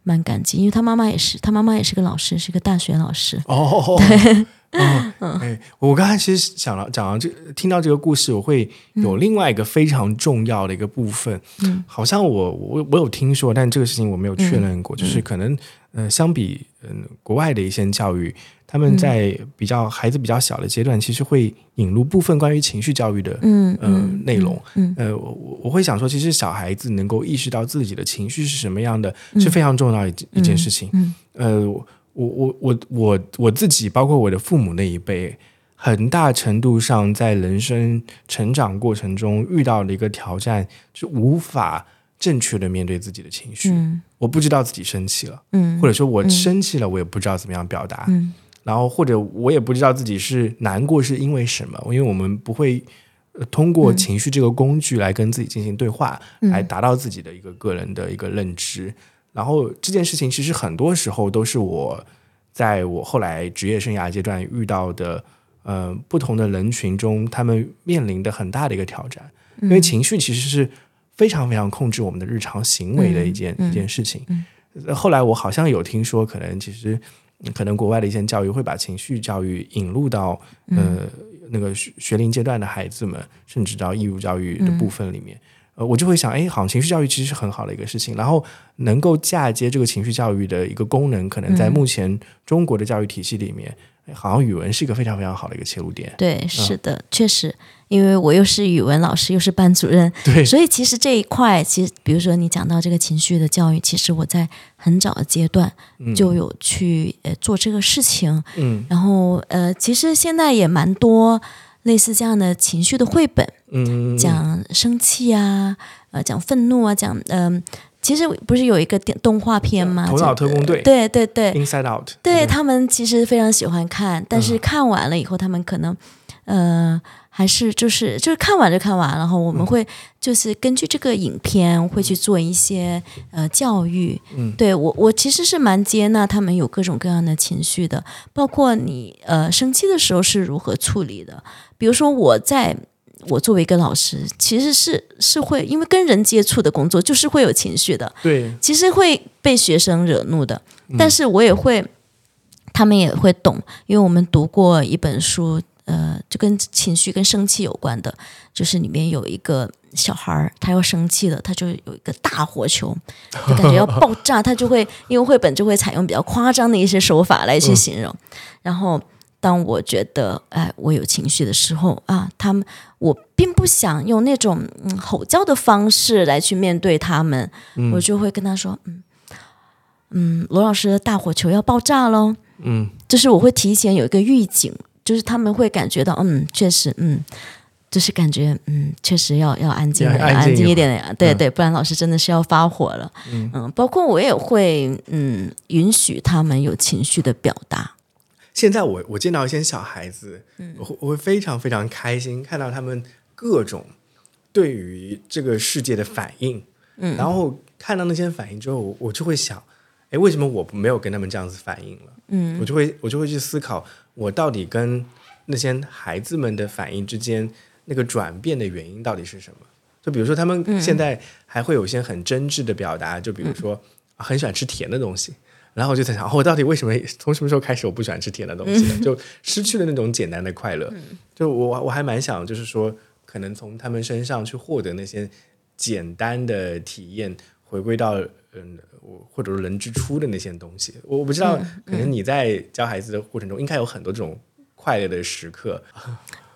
蛮感激，因为他妈妈也是，他妈妈也是个老师，是个大学老师。哦，对。嗯，哎，我刚才其实想了讲到这听到这个故事，我会有另外一个非常重要的一个部分，嗯，好像我我我有听说，但这个事情我没有确认过，就是可能呃，相比嗯国外的一些教育，他们在比较孩子比较小的阶段，其实会引入部分关于情绪教育的嗯呃内容，嗯呃我我会想说，其实小孩子能够意识到自己的情绪是什么样的，是非常重要一一件事情，嗯呃。我我我我我自己，包括我的父母那一辈，很大程度上在人生成长过程中遇到的一个挑战，是无法正确的面对自己的情绪。我不知道自己生气了，嗯，或者说我生气了，我也不知道怎么样表达，嗯，然后或者我也不知道自己是难过是因为什么，因为我们不会通过情绪这个工具来跟自己进行对话，来达到自己的一个个人的一个认知。然后这件事情其实很多时候都是我在我后来职业生涯阶段遇到的，呃不同的人群中，他们面临的很大的一个挑战，因为情绪其实是非常非常控制我们的日常行为的一件、一件事情。呃后来我好像有听说，可能其实嗯可能国外的一些教育会把情绪教育引入到呃那个学学龄阶段的孩子们，甚至到义务教育的部分里面。呃，我就会想，哎，好像情绪教育其实是很好的一个事情，然后能够嫁接这个情绪教育的一个功能，可能在目前中国的教育体系里面，哎好像语文是一个非常非常好的一个切入点。对，是的，确实，因为我又是语文老师，又是班主任，对，所以其实这一块，其实比如说你讲到这个情绪的教育，其实我在很早的阶段就有去呃做这个事情，嗯。然后呃，其实现在也蛮多类似这样的情绪的绘本，嗯，讲生气啊，呃，讲愤怒啊，讲嗯、其实不是有一个电动画片吗？头脑特工队对对对，Inside Out，对他们其实非常喜欢看，但是看完了以后，他们可能呃还是就是就是看完就看完，然后我们会就是根据这个影片会去做一些呃教育。嗯对我我其实是蛮接纳他们有各种各样的情绪的，包括你呃生气的时候是如何处理的。比如说我在。我作为一个老师，其实是是会因为跟人接触的工作，就是会有情绪的。对，其实会被学生惹怒的，但是我也会，他们也会懂，因为我们读过一本书，呃，就跟情绪跟生气有关的，就是里面有一个小孩儿，他要生气了，他就有一个大火球，就感觉要爆炸，他就会因为绘本就会采用比较夸张的一些手法来去形容，然后。当我觉得，哎，我有情绪的时候啊，他们我并不想用那种嗯吼叫的方式来去面对他们，我就会跟他说，嗯嗯，罗老师的大火球要爆炸喽，嗯。就是我会提前有一个预警，就是他们会感觉到，嗯，确实，嗯。就是感觉，嗯，确实要要安静安静一一点的呀，对嗯。对，不然老师真的是要发火了。嗯包括我也会，嗯，允许他们有情绪的表达。现在我我见到一些小孩子，我会我会非常非常开心，看到他们各种对于这个世界的反应，嗯，然后看到那些反应之后，我我就会想，哎，为什么我没有跟他们这样子反应了？嗯，我就会我就会去思考，我到底跟那些孩子们的反应之间那个转变的原因到底是什么？就比如说，他们现在还会有一些很真挚的表达，就比如说、啊很喜欢吃甜的东西，然后我就在想，哦我到底为什么从什么时候开始我不喜欢吃甜的东西了？就失去了那种简单的快乐。就我我还蛮想，就是说，可能从他们身上去获得那些简单的体验，回归到嗯，我或者是人之初的那些东西。我不知道，可能你在教孩子的过程中，应该有很多这种快乐的时刻。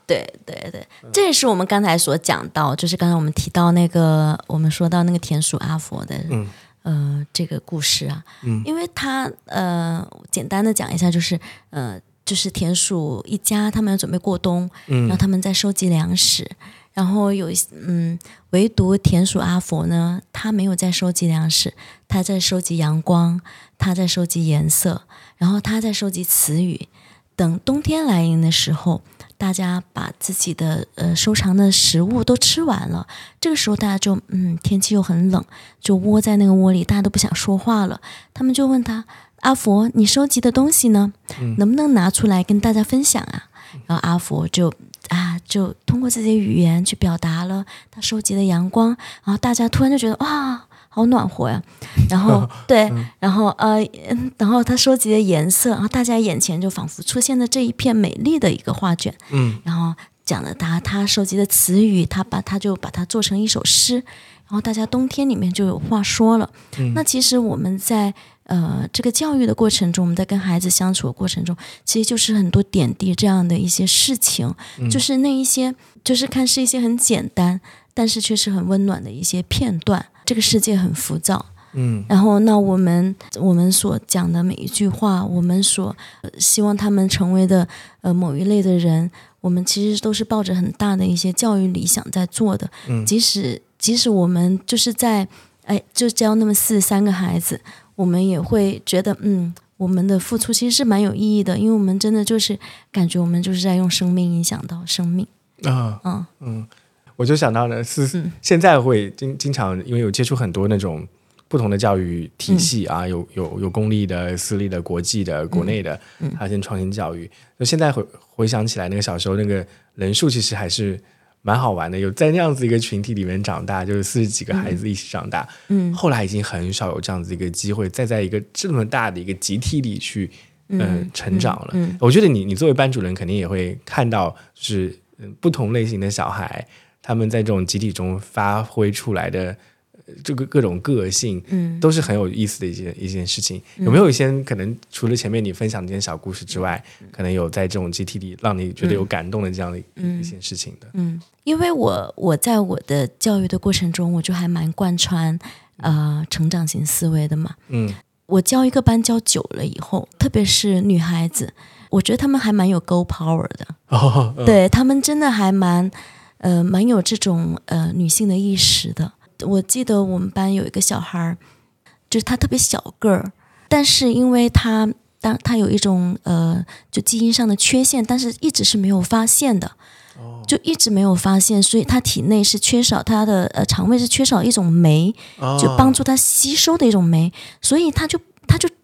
对对对，这也是我们刚才所讲到，就是刚才我们提到那个，我们说到那个田鼠阿佛的，嗯。呃，这个故事啊，嗯。因为他呃，简单的讲一下，就是呃，就是田鼠一家他们要准备过冬，然后他们在收集粮食，然后有一嗯，唯独田鼠阿佛呢，他没有在收集粮食，他在收集阳光，他在收集颜色，然后他在收集词语。等冬天来临的时候，大家把自己的呃收藏的食物都吃完了，这个时候大家就嗯天气又很冷，就窝在那个窝里，大家都不想说话了。他们就问他：“阿佛，你收集的东西呢？能不能拿出来跟大家分享啊？”然后阿佛就啊就通过自己的语言去表达了他收集的阳光，然后大家突然就觉得哇。好暖和呀，然后 对，然后呃，嗯然后他收集的颜色，然后大家眼前就仿佛出现了这一片美丽的一个画卷，嗯，然后讲了他他收集的词语，他把他就把它做成一首诗，然后大家冬天里面就有话说了。那其实我们在呃这个教育的过程中，我们在跟孩子相处的过程中，其实就是很多点滴这样的一些事情，就是那一些就是看似一些很简单，但是却是很温暖的一些片段。这个世界很浮躁，嗯，然后那我们我们所讲的每一句话，我们所、呃希望他们成为的呃某一类的人，我们其实都是抱着很大的一些教育理想在做的。嗯即使即使我们就是在哎就教那么四三个孩子，我们也会觉得嗯。我们的付出其实是蛮有意义的，因为我们真的就是感觉我们就是在用生命影响到生命。啊，嗯我就想到了是、现在会经经常因为有接触很多那种不同的教育体系啊，有有有公立的、私立的、国际的、国内的，还有些创新教育。就现在回回想起来，那个小时候那个人数其实还是蛮好玩的，有在那样子一个群体里面长大，就是四十几个孩子一起长大。嗯，后来已经很少有这样子一个机会，再在一个这么大的一个集体里去嗯成长了。嗯我觉得你你作为班主任，肯定也会看到，就是嗯不同类型的小孩，他们在这种集体中发挥出来的呃这个各种个性，嗯。都是很有意思的一件一件事情。有没有一些可能除了前面你分享的这些小故事之外，可能有在这种集体里让你觉得有感动的这样的一一些事情的？嗯，因为我我在我的教育的过程中，我就还蛮贯穿呃成长型思维的嘛。嗯。我教一个班教久了以后，特别是女孩子，我觉得她们还蛮有 go power 的，哦，嗯。对她们真的还蛮呃蛮有这种呃女性的意识的。我记得我们班有一个小孩儿，就是他特别小个儿，但是因为他当他有一种呃就基因上的缺陷，但是一直是没有发现的。就一直没有发现，所以他体内是缺少他的呃肠胃是缺少一种酶，哦就帮助他吸收的一种酶，所以他就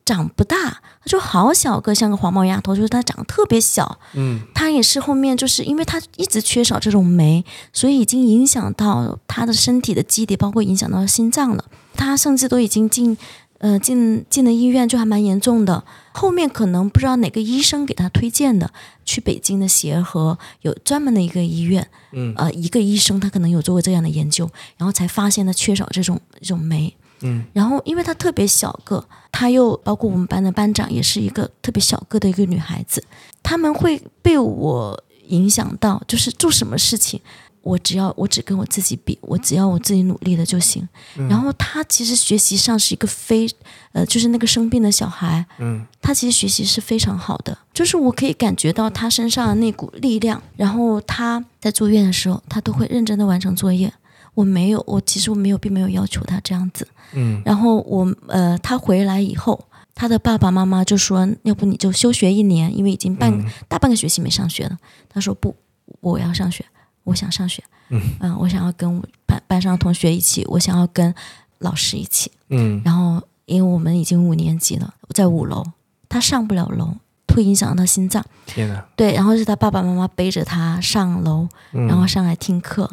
长不大，他就好小个，像个黄毛丫头，就是他长得特别小。嗯他也是后面就是因为他一直缺少这种酶，所以已经影响到他的身体的基底，包括影响到心脏了。他甚至都已经进呃进进了医院，就还蛮严重的。后面可能不知道哪个医生给他推荐的，去北京的协和有专门的一个医院，嗯呃，一个医生他可能有做过这样的研究，然后才发现他缺少这种这种酶。嗯然后因为她特别小个，她又包括我们班的班长也是一个特别小个的一个女孩子，他们会被我影响到，就是做什么事情，我只要我只跟我自己比，我只要我自己努力了就行。然后她其实学习上是一个非呃，就是那个生病的小孩，嗯他其实学习是非常好的，就是我可以感觉到她身上的那股力量。然后她在住院的时候，她都会认真的完成作业。我没有，我其实我没有，并没有要求他这样子。嗯然后我呃，他回来以后，他的爸爸妈妈就说：“要不你就休学一年，因为已经半、嗯大半个学期没上学了。”他说：“不，我要上学，我想上学。嗯我想要跟班班上的同学一起，我想要跟老师一起。嗯然后因为我们已经五年级了，在五楼，他上不了楼，会影响到他心脏。天哪，对，然后是他爸爸妈妈背着他上楼，嗯然后上来听课，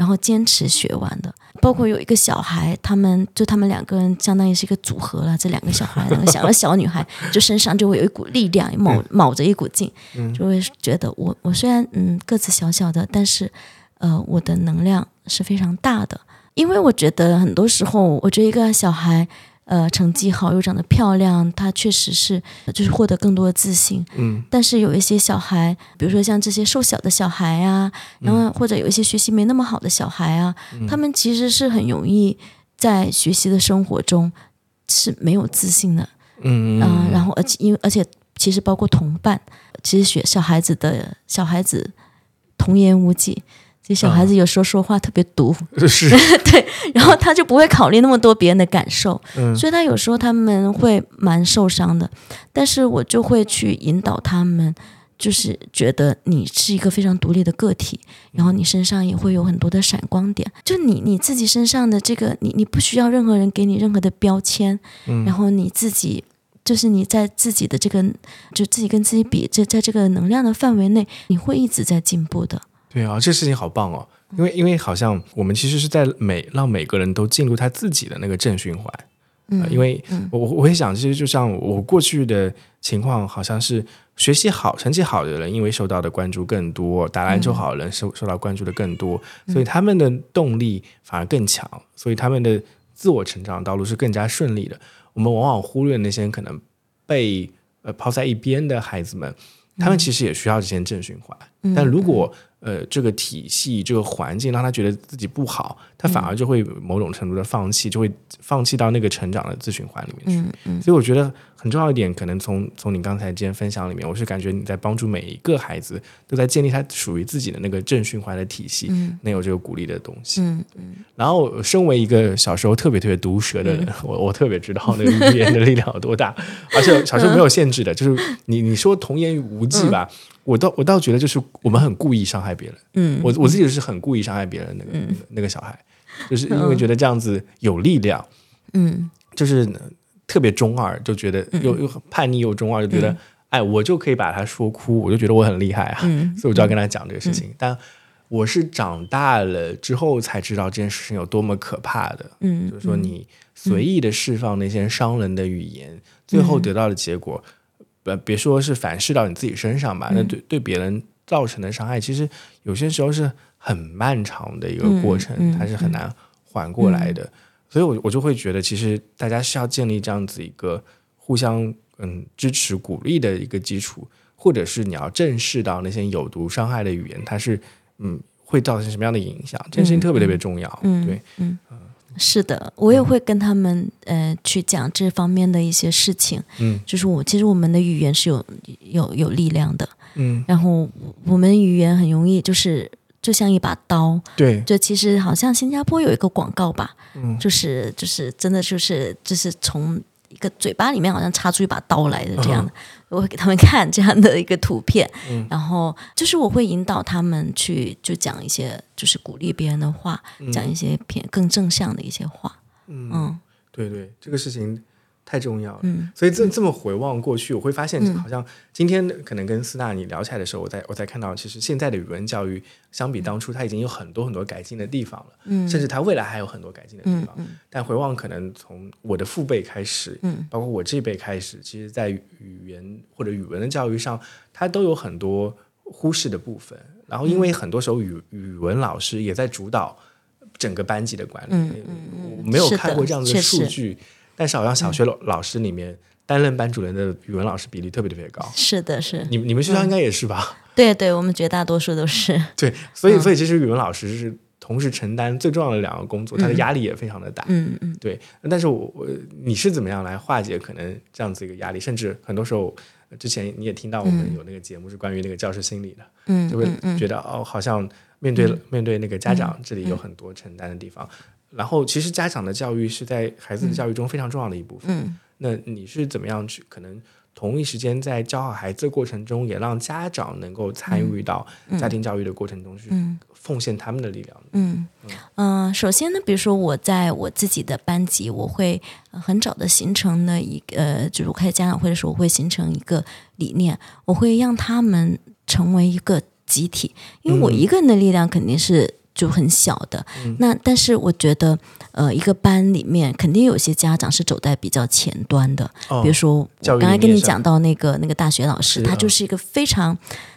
然后坚持学完的。包括有一个小孩，他们就他们两个人相当于是一个组合了。这两个小孩，两个小个小女孩，就身上就会有一股力量，卯卯着一股劲，就会觉得我我虽然嗯个子小小的，但是呃我的能量是非常大的。因为我觉得很多时候，我觉得一个小孩。呃，成绩好又长得漂亮，他确实是就是获得更多的自信。嗯但是有一些小孩，比如说像这些瘦小的小孩啊，然后或者有一些学习没那么好的小孩啊，他们其实是很容易在学习的生活中是没有自信的，嗯嗯、然后而且因为而且其实包括同伴，其实学小孩子的小孩子童言无忌。小孩子有时候说话特别毒 是然后他就不会考虑那么多别人的感受，嗯所以他有时候他们会蛮受伤的。但是我就会去引导他们，就是觉得你是一个非常独立的个体，然后你身上也会有很多的闪光点，就你你自己身上的这个，你你不需要任何人给你任何的标签，嗯然后你自己。就是你在自己的这个，就自己跟自己比，这在这个能量的范围内，你会一直在进步的。对啊，这事情好棒哦，因为因为好像我们其实是在每让每个人都进入他自己的那个正循环。嗯呃因为我我我会想，其实就像我过去的情况，好像是学习好、成绩好的人，因为受到的关注更多；打篮球好的人受受到关注的更多，所以他们的动力反而更强，所以他们的自我成长道路是更加顺利的。我们往往忽略那些可能被呃抛在一边的孩子们，他们其实也需要这些正循环。但如果呃这个体系、这个环境让他觉得自己不好，他反而就会某种程度的放弃，就会放弃到那个成长的自循环里面去。嗯嗯。所以我觉得很重要一点，可能从从你刚才今天分享里面，我是感觉你在帮助每一个孩子都在建立他属于自己的那个正循环的体系，嗯。能有这个鼓励的东西。嗯然后，身为一个小时候特别特别毒舌的人，我我特别知道那个语言的力量有多大，而且小时候没有限制的，就是你你说童言无忌吧，我倒我倒觉得就是我们很故意伤害别人，嗯。我我自己是很故意伤害别人那个、那个那个小孩，就是因为觉得这样子有力量，嗯。就是特别中二，就觉得嗯。又又叛逆又中二，就觉得、哎，我就可以把他说哭，我就觉得我很厉害啊，嗯所以我就要跟他讲这个事情。但我是长大了之后才知道这件事情有多么可怕的，嗯就是说你随意的释放那些伤人的语言，最后得到的结果，呃，别说是反噬到你自己身上吧，那对对别人造成的伤害，其实有些时候是很漫长的一个过程，嗯嗯它是很难缓过来的。所以我，我就会觉得，其实大家是要建立这样子一个互相嗯支持、鼓励的一个基础，或者是你要正视到那些有毒伤害的语言，它是嗯会造成什么样的影响，这件事情特别特别重要。嗯对，是的，我也会跟他们呃去讲这方面的一些事情。嗯就是我其实我们的语言是有有有力量的，嗯，然后我们语言很容易就是就像一把刀，对，就其实好像新加坡有一个广告吧，嗯。就是就是真的就是就是从一个嘴巴里面好像插出一把刀来的这样的，我会给他们看这样的一个图片，嗯。然后就是我会引导他们去就讲一些就是鼓励别人的话，讲一些偏更正向的一些话，嗯。嗯。对对，这个事情太重要了。嗯。所以这这么回望过去，我会发现，好像今天可能跟斯大你聊起来的时候，我在我才看到，其实现在的语文教育相比当初，它已经有很多很多改进的地方了，嗯。甚至它未来还有很多改进的地方。嗯嗯。但回望可能从我的父辈开始，嗯。包括我这一辈开始，其实在语言或者语文的教育上，它都有很多忽视的部分。然后，因为很多时候语语文老师也在主导整个班级的管理，嗯我没有看过这样的数据，但是好像小学老老师里面担任班主任的语文老师比例特别特别高。是的是，你你们学校应该也是吧？对对，我们绝大多数都是，对，所以所以其实语文老师是同时承担最重要的两个工作，他的压力也非常的大。嗯嗯对，但是我我你是怎么样来化解可能这样子一个压力？甚至很多时候，呃之前你也听到我们有那个节目是关于那个教师心理的，嗯就会觉得哦，好像面对、面对那个家长这里有很多承担的地方。然后，其实家长的教育是在孩子的教育中非常重要的一部分。嗯。那你是怎么样去可能同一时间在教好孩子的过程中，也让家长能够参与到家庭教育的过程中去嗯奉献他们的力量？嗯。嗯、呃首先呢，比如说我在我自己的班级，我会呃很早的形成了一个，呃，就是我开家长会的时候，我会形成一个理念，我会让他们成为一个集体，因为我一个人的力量肯定是就很小的。那但是我觉得，呃，一个班里面肯定有些家长是走在比较前端的，哦比如说我刚才跟你讲到那个那个大学老师，他就是一个非常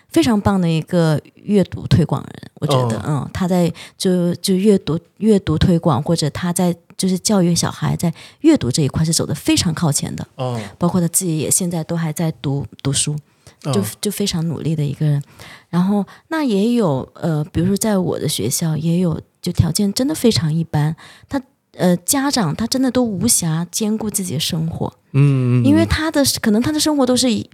非常棒的一个阅读推广人，我觉得，嗯，他在就就阅读阅读推广，或者他在就是教育小孩在阅读这一块是走的非常靠前的，哦，包括他自己也现在都还在读读书，就哦就非常努力的一个人。然后那也有呃，比如说在我的学校也有，就条件真的非常一般，他呃家长他真的都无暇兼顾自己的生活，嗯，因为他的可能他的生活都是一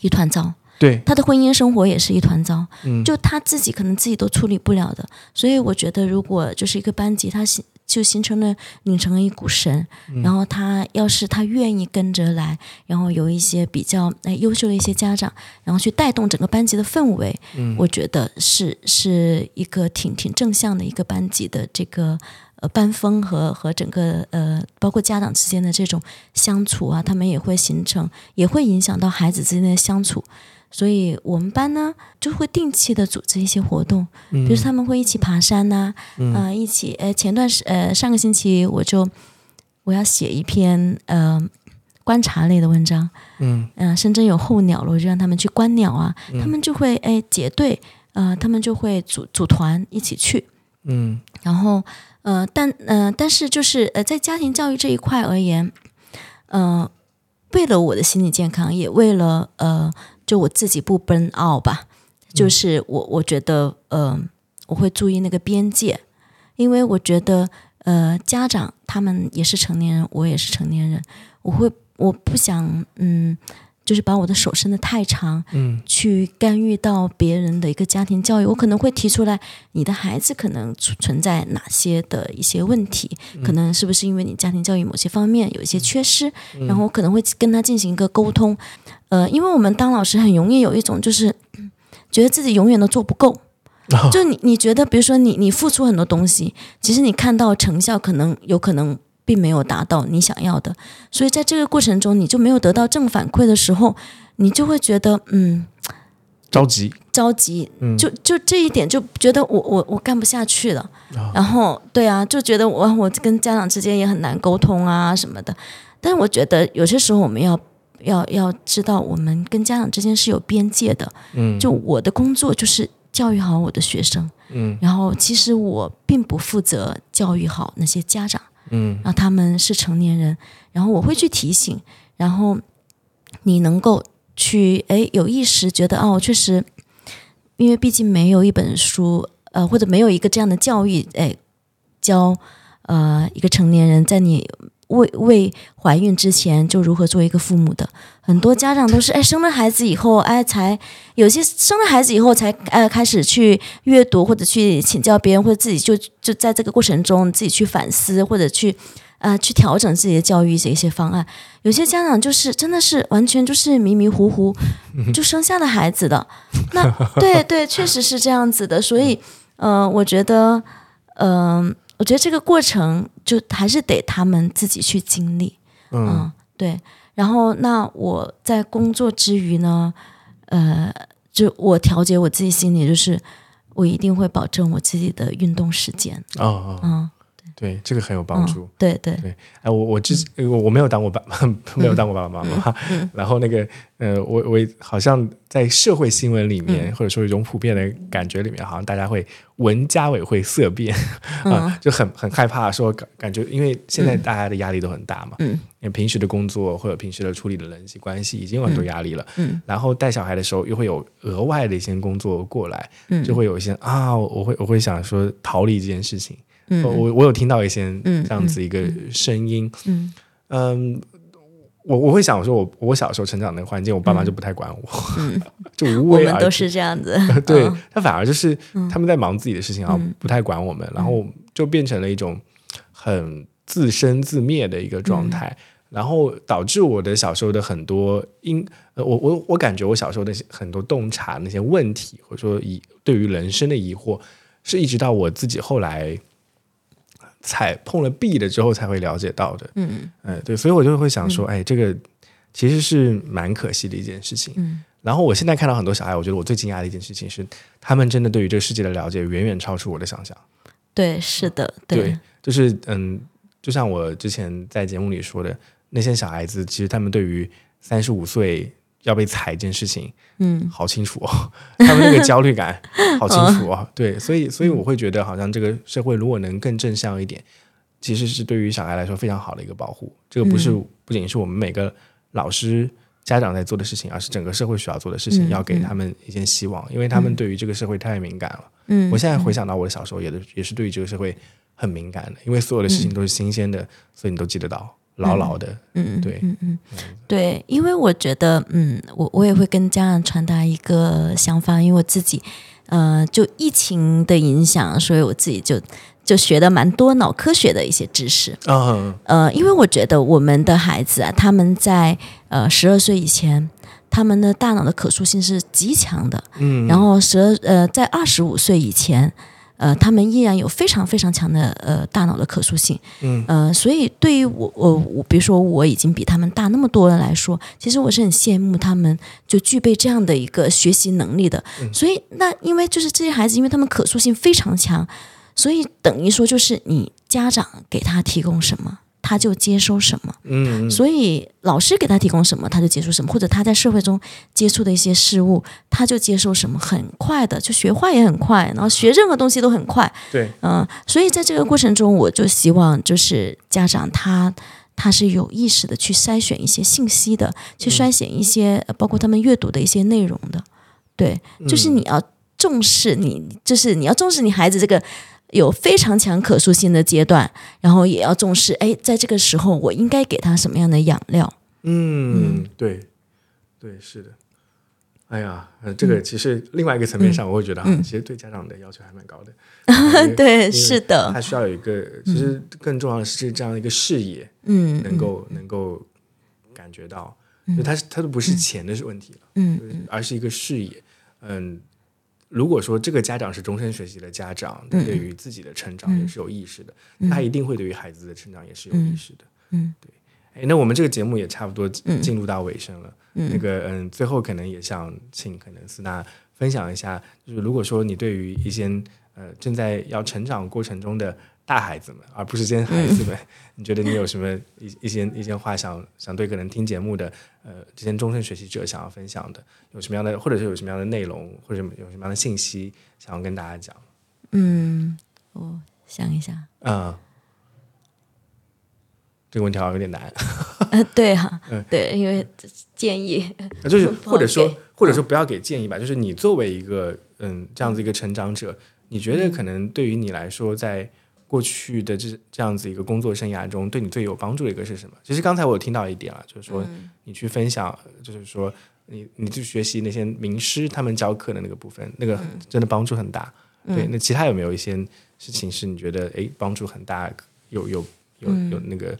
一团糟。对，他的婚姻生活也是一团糟，嗯。就他自己可能自己都处理不了的，所以我觉得如果就是一个班级，他形就形成了拧成了一股绳，嗯然后他要是他愿意跟着来，然后有一些比较哎优秀的一些家长，然后去带动整个班级的氛围，嗯我觉得是是一个挺挺正向的一个班级的这个。呃，班风和和整个呃，包括家长之间的这种相处啊，他们也会形成，也会影响到孩子之间的相处。所以我们班呢就会定期的组织一些活动，比如说他们会一起爬山呐、啊，一起呃前段时呃上个星期我就我要写一篇呃观察类的文章，嗯。嗯、深圳有候鸟了，我就让他们去观鸟啊，他们就会哎结队，呃，他们就会组组团一起去，嗯。然后呃，但呃，但是就是呃，在家庭教育这一块而言，呃，为了我的心理健康，也为了呃，就我自己不 burn out 吧，就是我我觉得呃，我会注意那个边界，因为我觉得呃，家长他们也是成年人，我也是成年人，我会我不想嗯。就是把我的手伸得太长，嗯去干预到别人的一个家庭教育，我可能会提出来，你的孩子可能存存在哪些的一些问题，可能是不是因为你家庭教育某些方面有一些缺失，然后我可能会跟他进行一个沟通。呃，因为我们当老师很容易有一种就是嗯觉得自己永远都做不够。就你，你觉得，比如说你，你付出很多东西，其实你看到成效可能有可能并没有达到你想要的，所以在这个过程中，你就没有得到正反馈的时候，你就会觉得嗯着急，着急，就就这一点就觉得我我我干不下去了，然后对啊，就觉得我我跟家长之间也很难沟通啊什么的。但是我觉得有些时候我们要要要知道，我们跟家长之间是有边界的。嗯，就我的工作就是教育好我的学生，嗯。然后其实我并不负责教育好那些家长。嗯。然后他们是成年人，然后我会去提醒，然后你能够去哎有意识觉得哦，确实，因为毕竟没有一本书，呃，或者没有一个这样的教育，哎，教呃一个成年人在你未未怀孕之前就如何做一个父母的，很多家长都是哎生了孩子以后，哎才有些生了孩子以后才呃开始去阅读或者去请教别人，或者自己就就在这个过程中自己去反思或者去呃去调整自己的教育这一些方案。有些家长就是真的是完全就是迷迷糊糊 就生下了孩子的，那对对，确实是这样子的。所以呃，我觉得嗯、我觉得这个过程就还是得他们自己去经历。嗯嗯，对。然后，那我在工作之余呢，呃，就我调节我自己心理，就是我一定会保证我自己的运动时间。哦哦，嗯，对，这个很有帮助嗯。对对，对，哎，我我之前我我没有当过爸，没有当过爸爸妈妈，然后那个呃，我我好像在社会新闻里面，或者说一种普遍的感觉里面，好像大家会闻家委会色变啊，就很很害怕说感感觉，因为现在大家的压力都很大嘛，嗯，因为平时的工作或者平时的处理的人际关系已经有很多压力了，嗯，然后带小孩的时候又会有额外的一些工作过来，嗯。就会有一些啊，我会我会想说逃离这件事情。嗯我我我有听到一些嗯这样子一个声音，嗯。嗯，我我会想说我，我小时候成长的环境，我爸妈就不太管我，就无我为而治。们都是这样子。对嗯他反而就是他们在忙自己的事情啊，不太管我们，然后就变成了一种很自生自灭的一个状态，然后导致我的小时候的很多因呃，我我我感觉我小时候的很多洞察那些问题，或者说疑对于人生的疑惑，是一直到我自己后来踩碰了壁了之后才会了解到的。嗯嗯，对，所以我就会想说，哎，这个其实是蛮可惜的一件事情。嗯然后我现在看到很多小孩，我觉得我最惊讶的一件事情是，他们真的对于这个世界的了解远远超出我的想象。对，是的，对，就是嗯，就像我之前在节目里说的，那些小孩子其实他们对于三十五岁要被裁这件事情，嗯好清楚哦，他们那个焦虑感 好清楚哦。对，所以所以我会觉得，好像这个社会如果能更正向一点，其实是对于小孩来说非常好的一个保护。这个不是、不仅是我们每个老师。家长在做的事情，而是整个社会需要做的事情，嗯要给他们一些希望，因为他们对于这个社会太敏感了。嗯，我现在回想到我的小时候，也的也是对于这个社会很敏感的，因为所有的事情都是新鲜的，所以你都记得到，牢牢的。嗯，对，嗯嗯，对，因为我觉得，嗯，我我也会跟家长传达一个想法，因为我自己，呃，就疫情的影响，所以我自己就就学的蛮多脑科学的一些知识。嗯呃，因为我觉得我们的孩子啊，他们在呃十二岁以前，他们的大脑的可塑性是极强的，嗯，然后十二呃在二十五岁以前。呃，他们依然有非常非常强的呃大脑的可塑性，嗯呃，所以对于我我我，比如说我已经比他们大那么多了来说，其实我是很羡慕他们就具备这样的一个学习能力的。所以那因为就是这些孩子，因为他们可塑性非常强，所以等于说就是你家长给他提供什么，他就接收什么。嗯，所以老师给他提供什么，他就接受什么，或者他在社会中接触的一些事物，他就接受什么，很快的就学坏也很快，然后学任何东西都很快。对，嗯、所以在这个过程中，我就希望就是家长他他是有意识的去筛选一些信息的，去筛选一些、呃包括他们阅读的一些内容的。对，就是你要重视你，就是你要重视你孩子这个。有非常强可塑性的阶段，然后也要重视，哎，在这个时候我应该给他什么样的养料？嗯，对，对，是的。哎呀，呃，这个其实另外一个层面上，我会觉得嗯，其实对家长的要求还蛮高的。因为对，是的。他，需要有一个，其实更重要的是这样一个视野，嗯能够能够感觉到，就他他都不是钱的问题了，嗯。而是一个视野。嗯，如果说这个家长是终身学习的家长，嗯对于自己的成长也是有意识的，他一定会对于孩子的成长也是有意识的。嗯，对。哎，那我们这个节目也差不多嗯进入到尾声了。嗯那个，嗯，最后可能也想请可能斯娜分享一下，就是如果说你对于一些呃正在要成长过程中的大孩子们，而不是这些孩子们，你觉得你有什么一一些一些话想想对可能听节目的呃这些终身学习者想要分享的，有什么样的，或者是有什么样的内容，或者有什么样的信息想要跟大家讲？嗯，我想一下，嗯，这个问题好像有点难。呃，对哈、嗯。对，因为建议，就是或者说或者说不要给建议吧，就是你作为一个嗯这样子一个成长者，你觉得可能对于你来说，在过去的这这样子一个工作生涯中，对你最有帮助的一个是什么？其实刚才我有听到一点了，就是说你去分享，就是说你你去学习那些名师他们教课的那个部分，那个真的帮助很大。对，那其他有没有一些事情是你觉得诶帮助很大，有有有有那个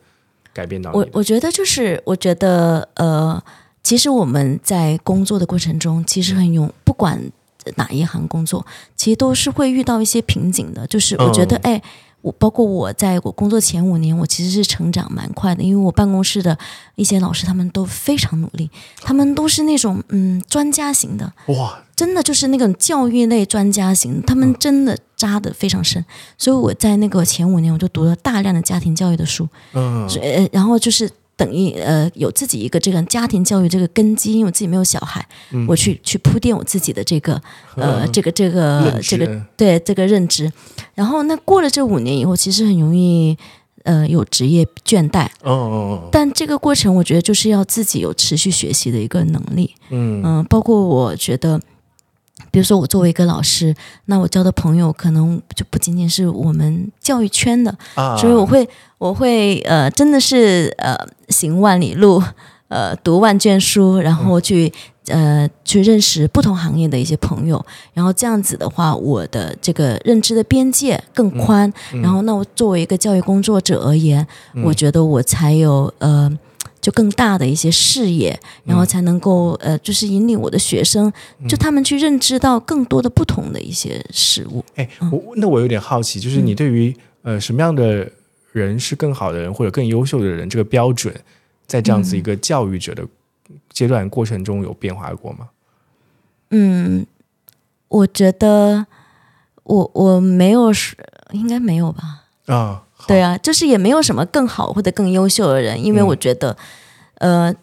改变到你？我我觉得就是，我觉得呃，其实我们在工作的过程中，其实很勇，不管哪一行工作，其实都是会遇到一些瓶颈的。就是我觉得，哎，我包括我在我工作前五年，我其实是成长蛮快的，因为我办公室的一些老师他们都非常努力，他们都是那种嗯专家型的，哇，真的就是那种教育类专家型，他们真的扎的非常深。所以我在那个前五年，我就读了大量的家庭教育的书，嗯。然后就是等于呃有自己一个这个家庭教育这个根基，因为我自己没有小孩，我去去铺垫我自己的这个呃、嗯这个这个这个对这个认知。然后那过了这五年以后，其实很容易呃有职业倦怠，哦哦。但这个过程我觉得就是要自己有持续学习的一个能力。嗯。嗯，包括我觉得，比如说我作为一个老师，那我交的朋友可能就不仅仅是我们教育圈的，啊，所以我会我会呃，真的是呃行万里路，呃读万卷书，然后去。呃，去认识不同行业的一些朋友，然后这样子的话，我的这个认知的边界更宽。然后，那我作为一个教育工作者而言，我觉得我才有呃，就更大的一些视野，然后才能够呃，就是引领我的学生，就他们去认知到更多的不同的一些事物。哎，我那我有点好奇，就是你对于呃什么样的人是更好的人或者更优秀的人这个标准，在这样子一个教育者的阶段过程中有变化过吗？嗯，我觉得我我没有是应该没有吧？啊，好对啊，就是也没有什么更好或者更优秀的人，因为嗯。我觉得，呃，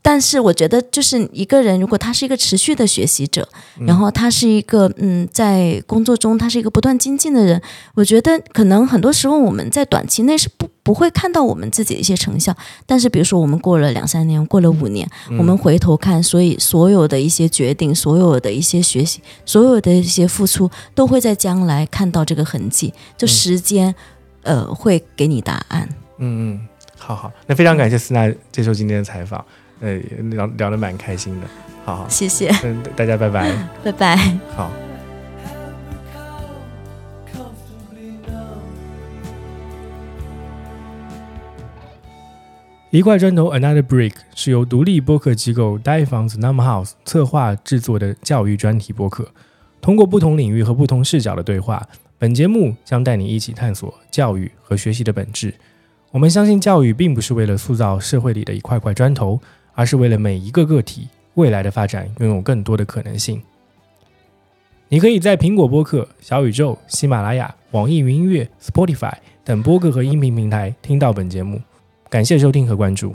但是我觉得就是一个人，如果他是一个持续的学习者，然后他是一个嗯，在工作中他是一个不断精进的人，我觉得可能很多时候我们在短期内是不不会看到我们自己的一些成效，但是比如说我们过了两三年，过了五年，我们回头看，所以所有的一些决定，所有的一些学习，所有的一些付出，都会在将来看到这个痕迹，就时间。呃，会给你答案。嗯嗯，好好，那非常感谢斯娜接受今天的采访，呃，聊聊得蛮开心的，好好，谢谢，嗯，大家拜拜，拜拜。好。一块砖头 Another Brick 是由独立播客机构 Die f o n s Num House 策划制作的教育专题播客。通过不同领域和不同视角的对话，本节目将带你一起探索教育和学习的本质。我们相信，教育并不是为了塑造社会里的一块块砖头，而是为了每一个个体未来的发展拥有更多的可能性。你可以在苹果播客、小宇宙、喜马拉雅、网易云音乐、Spotify 等播客和音频平台听到本节目。感谢收听和关注。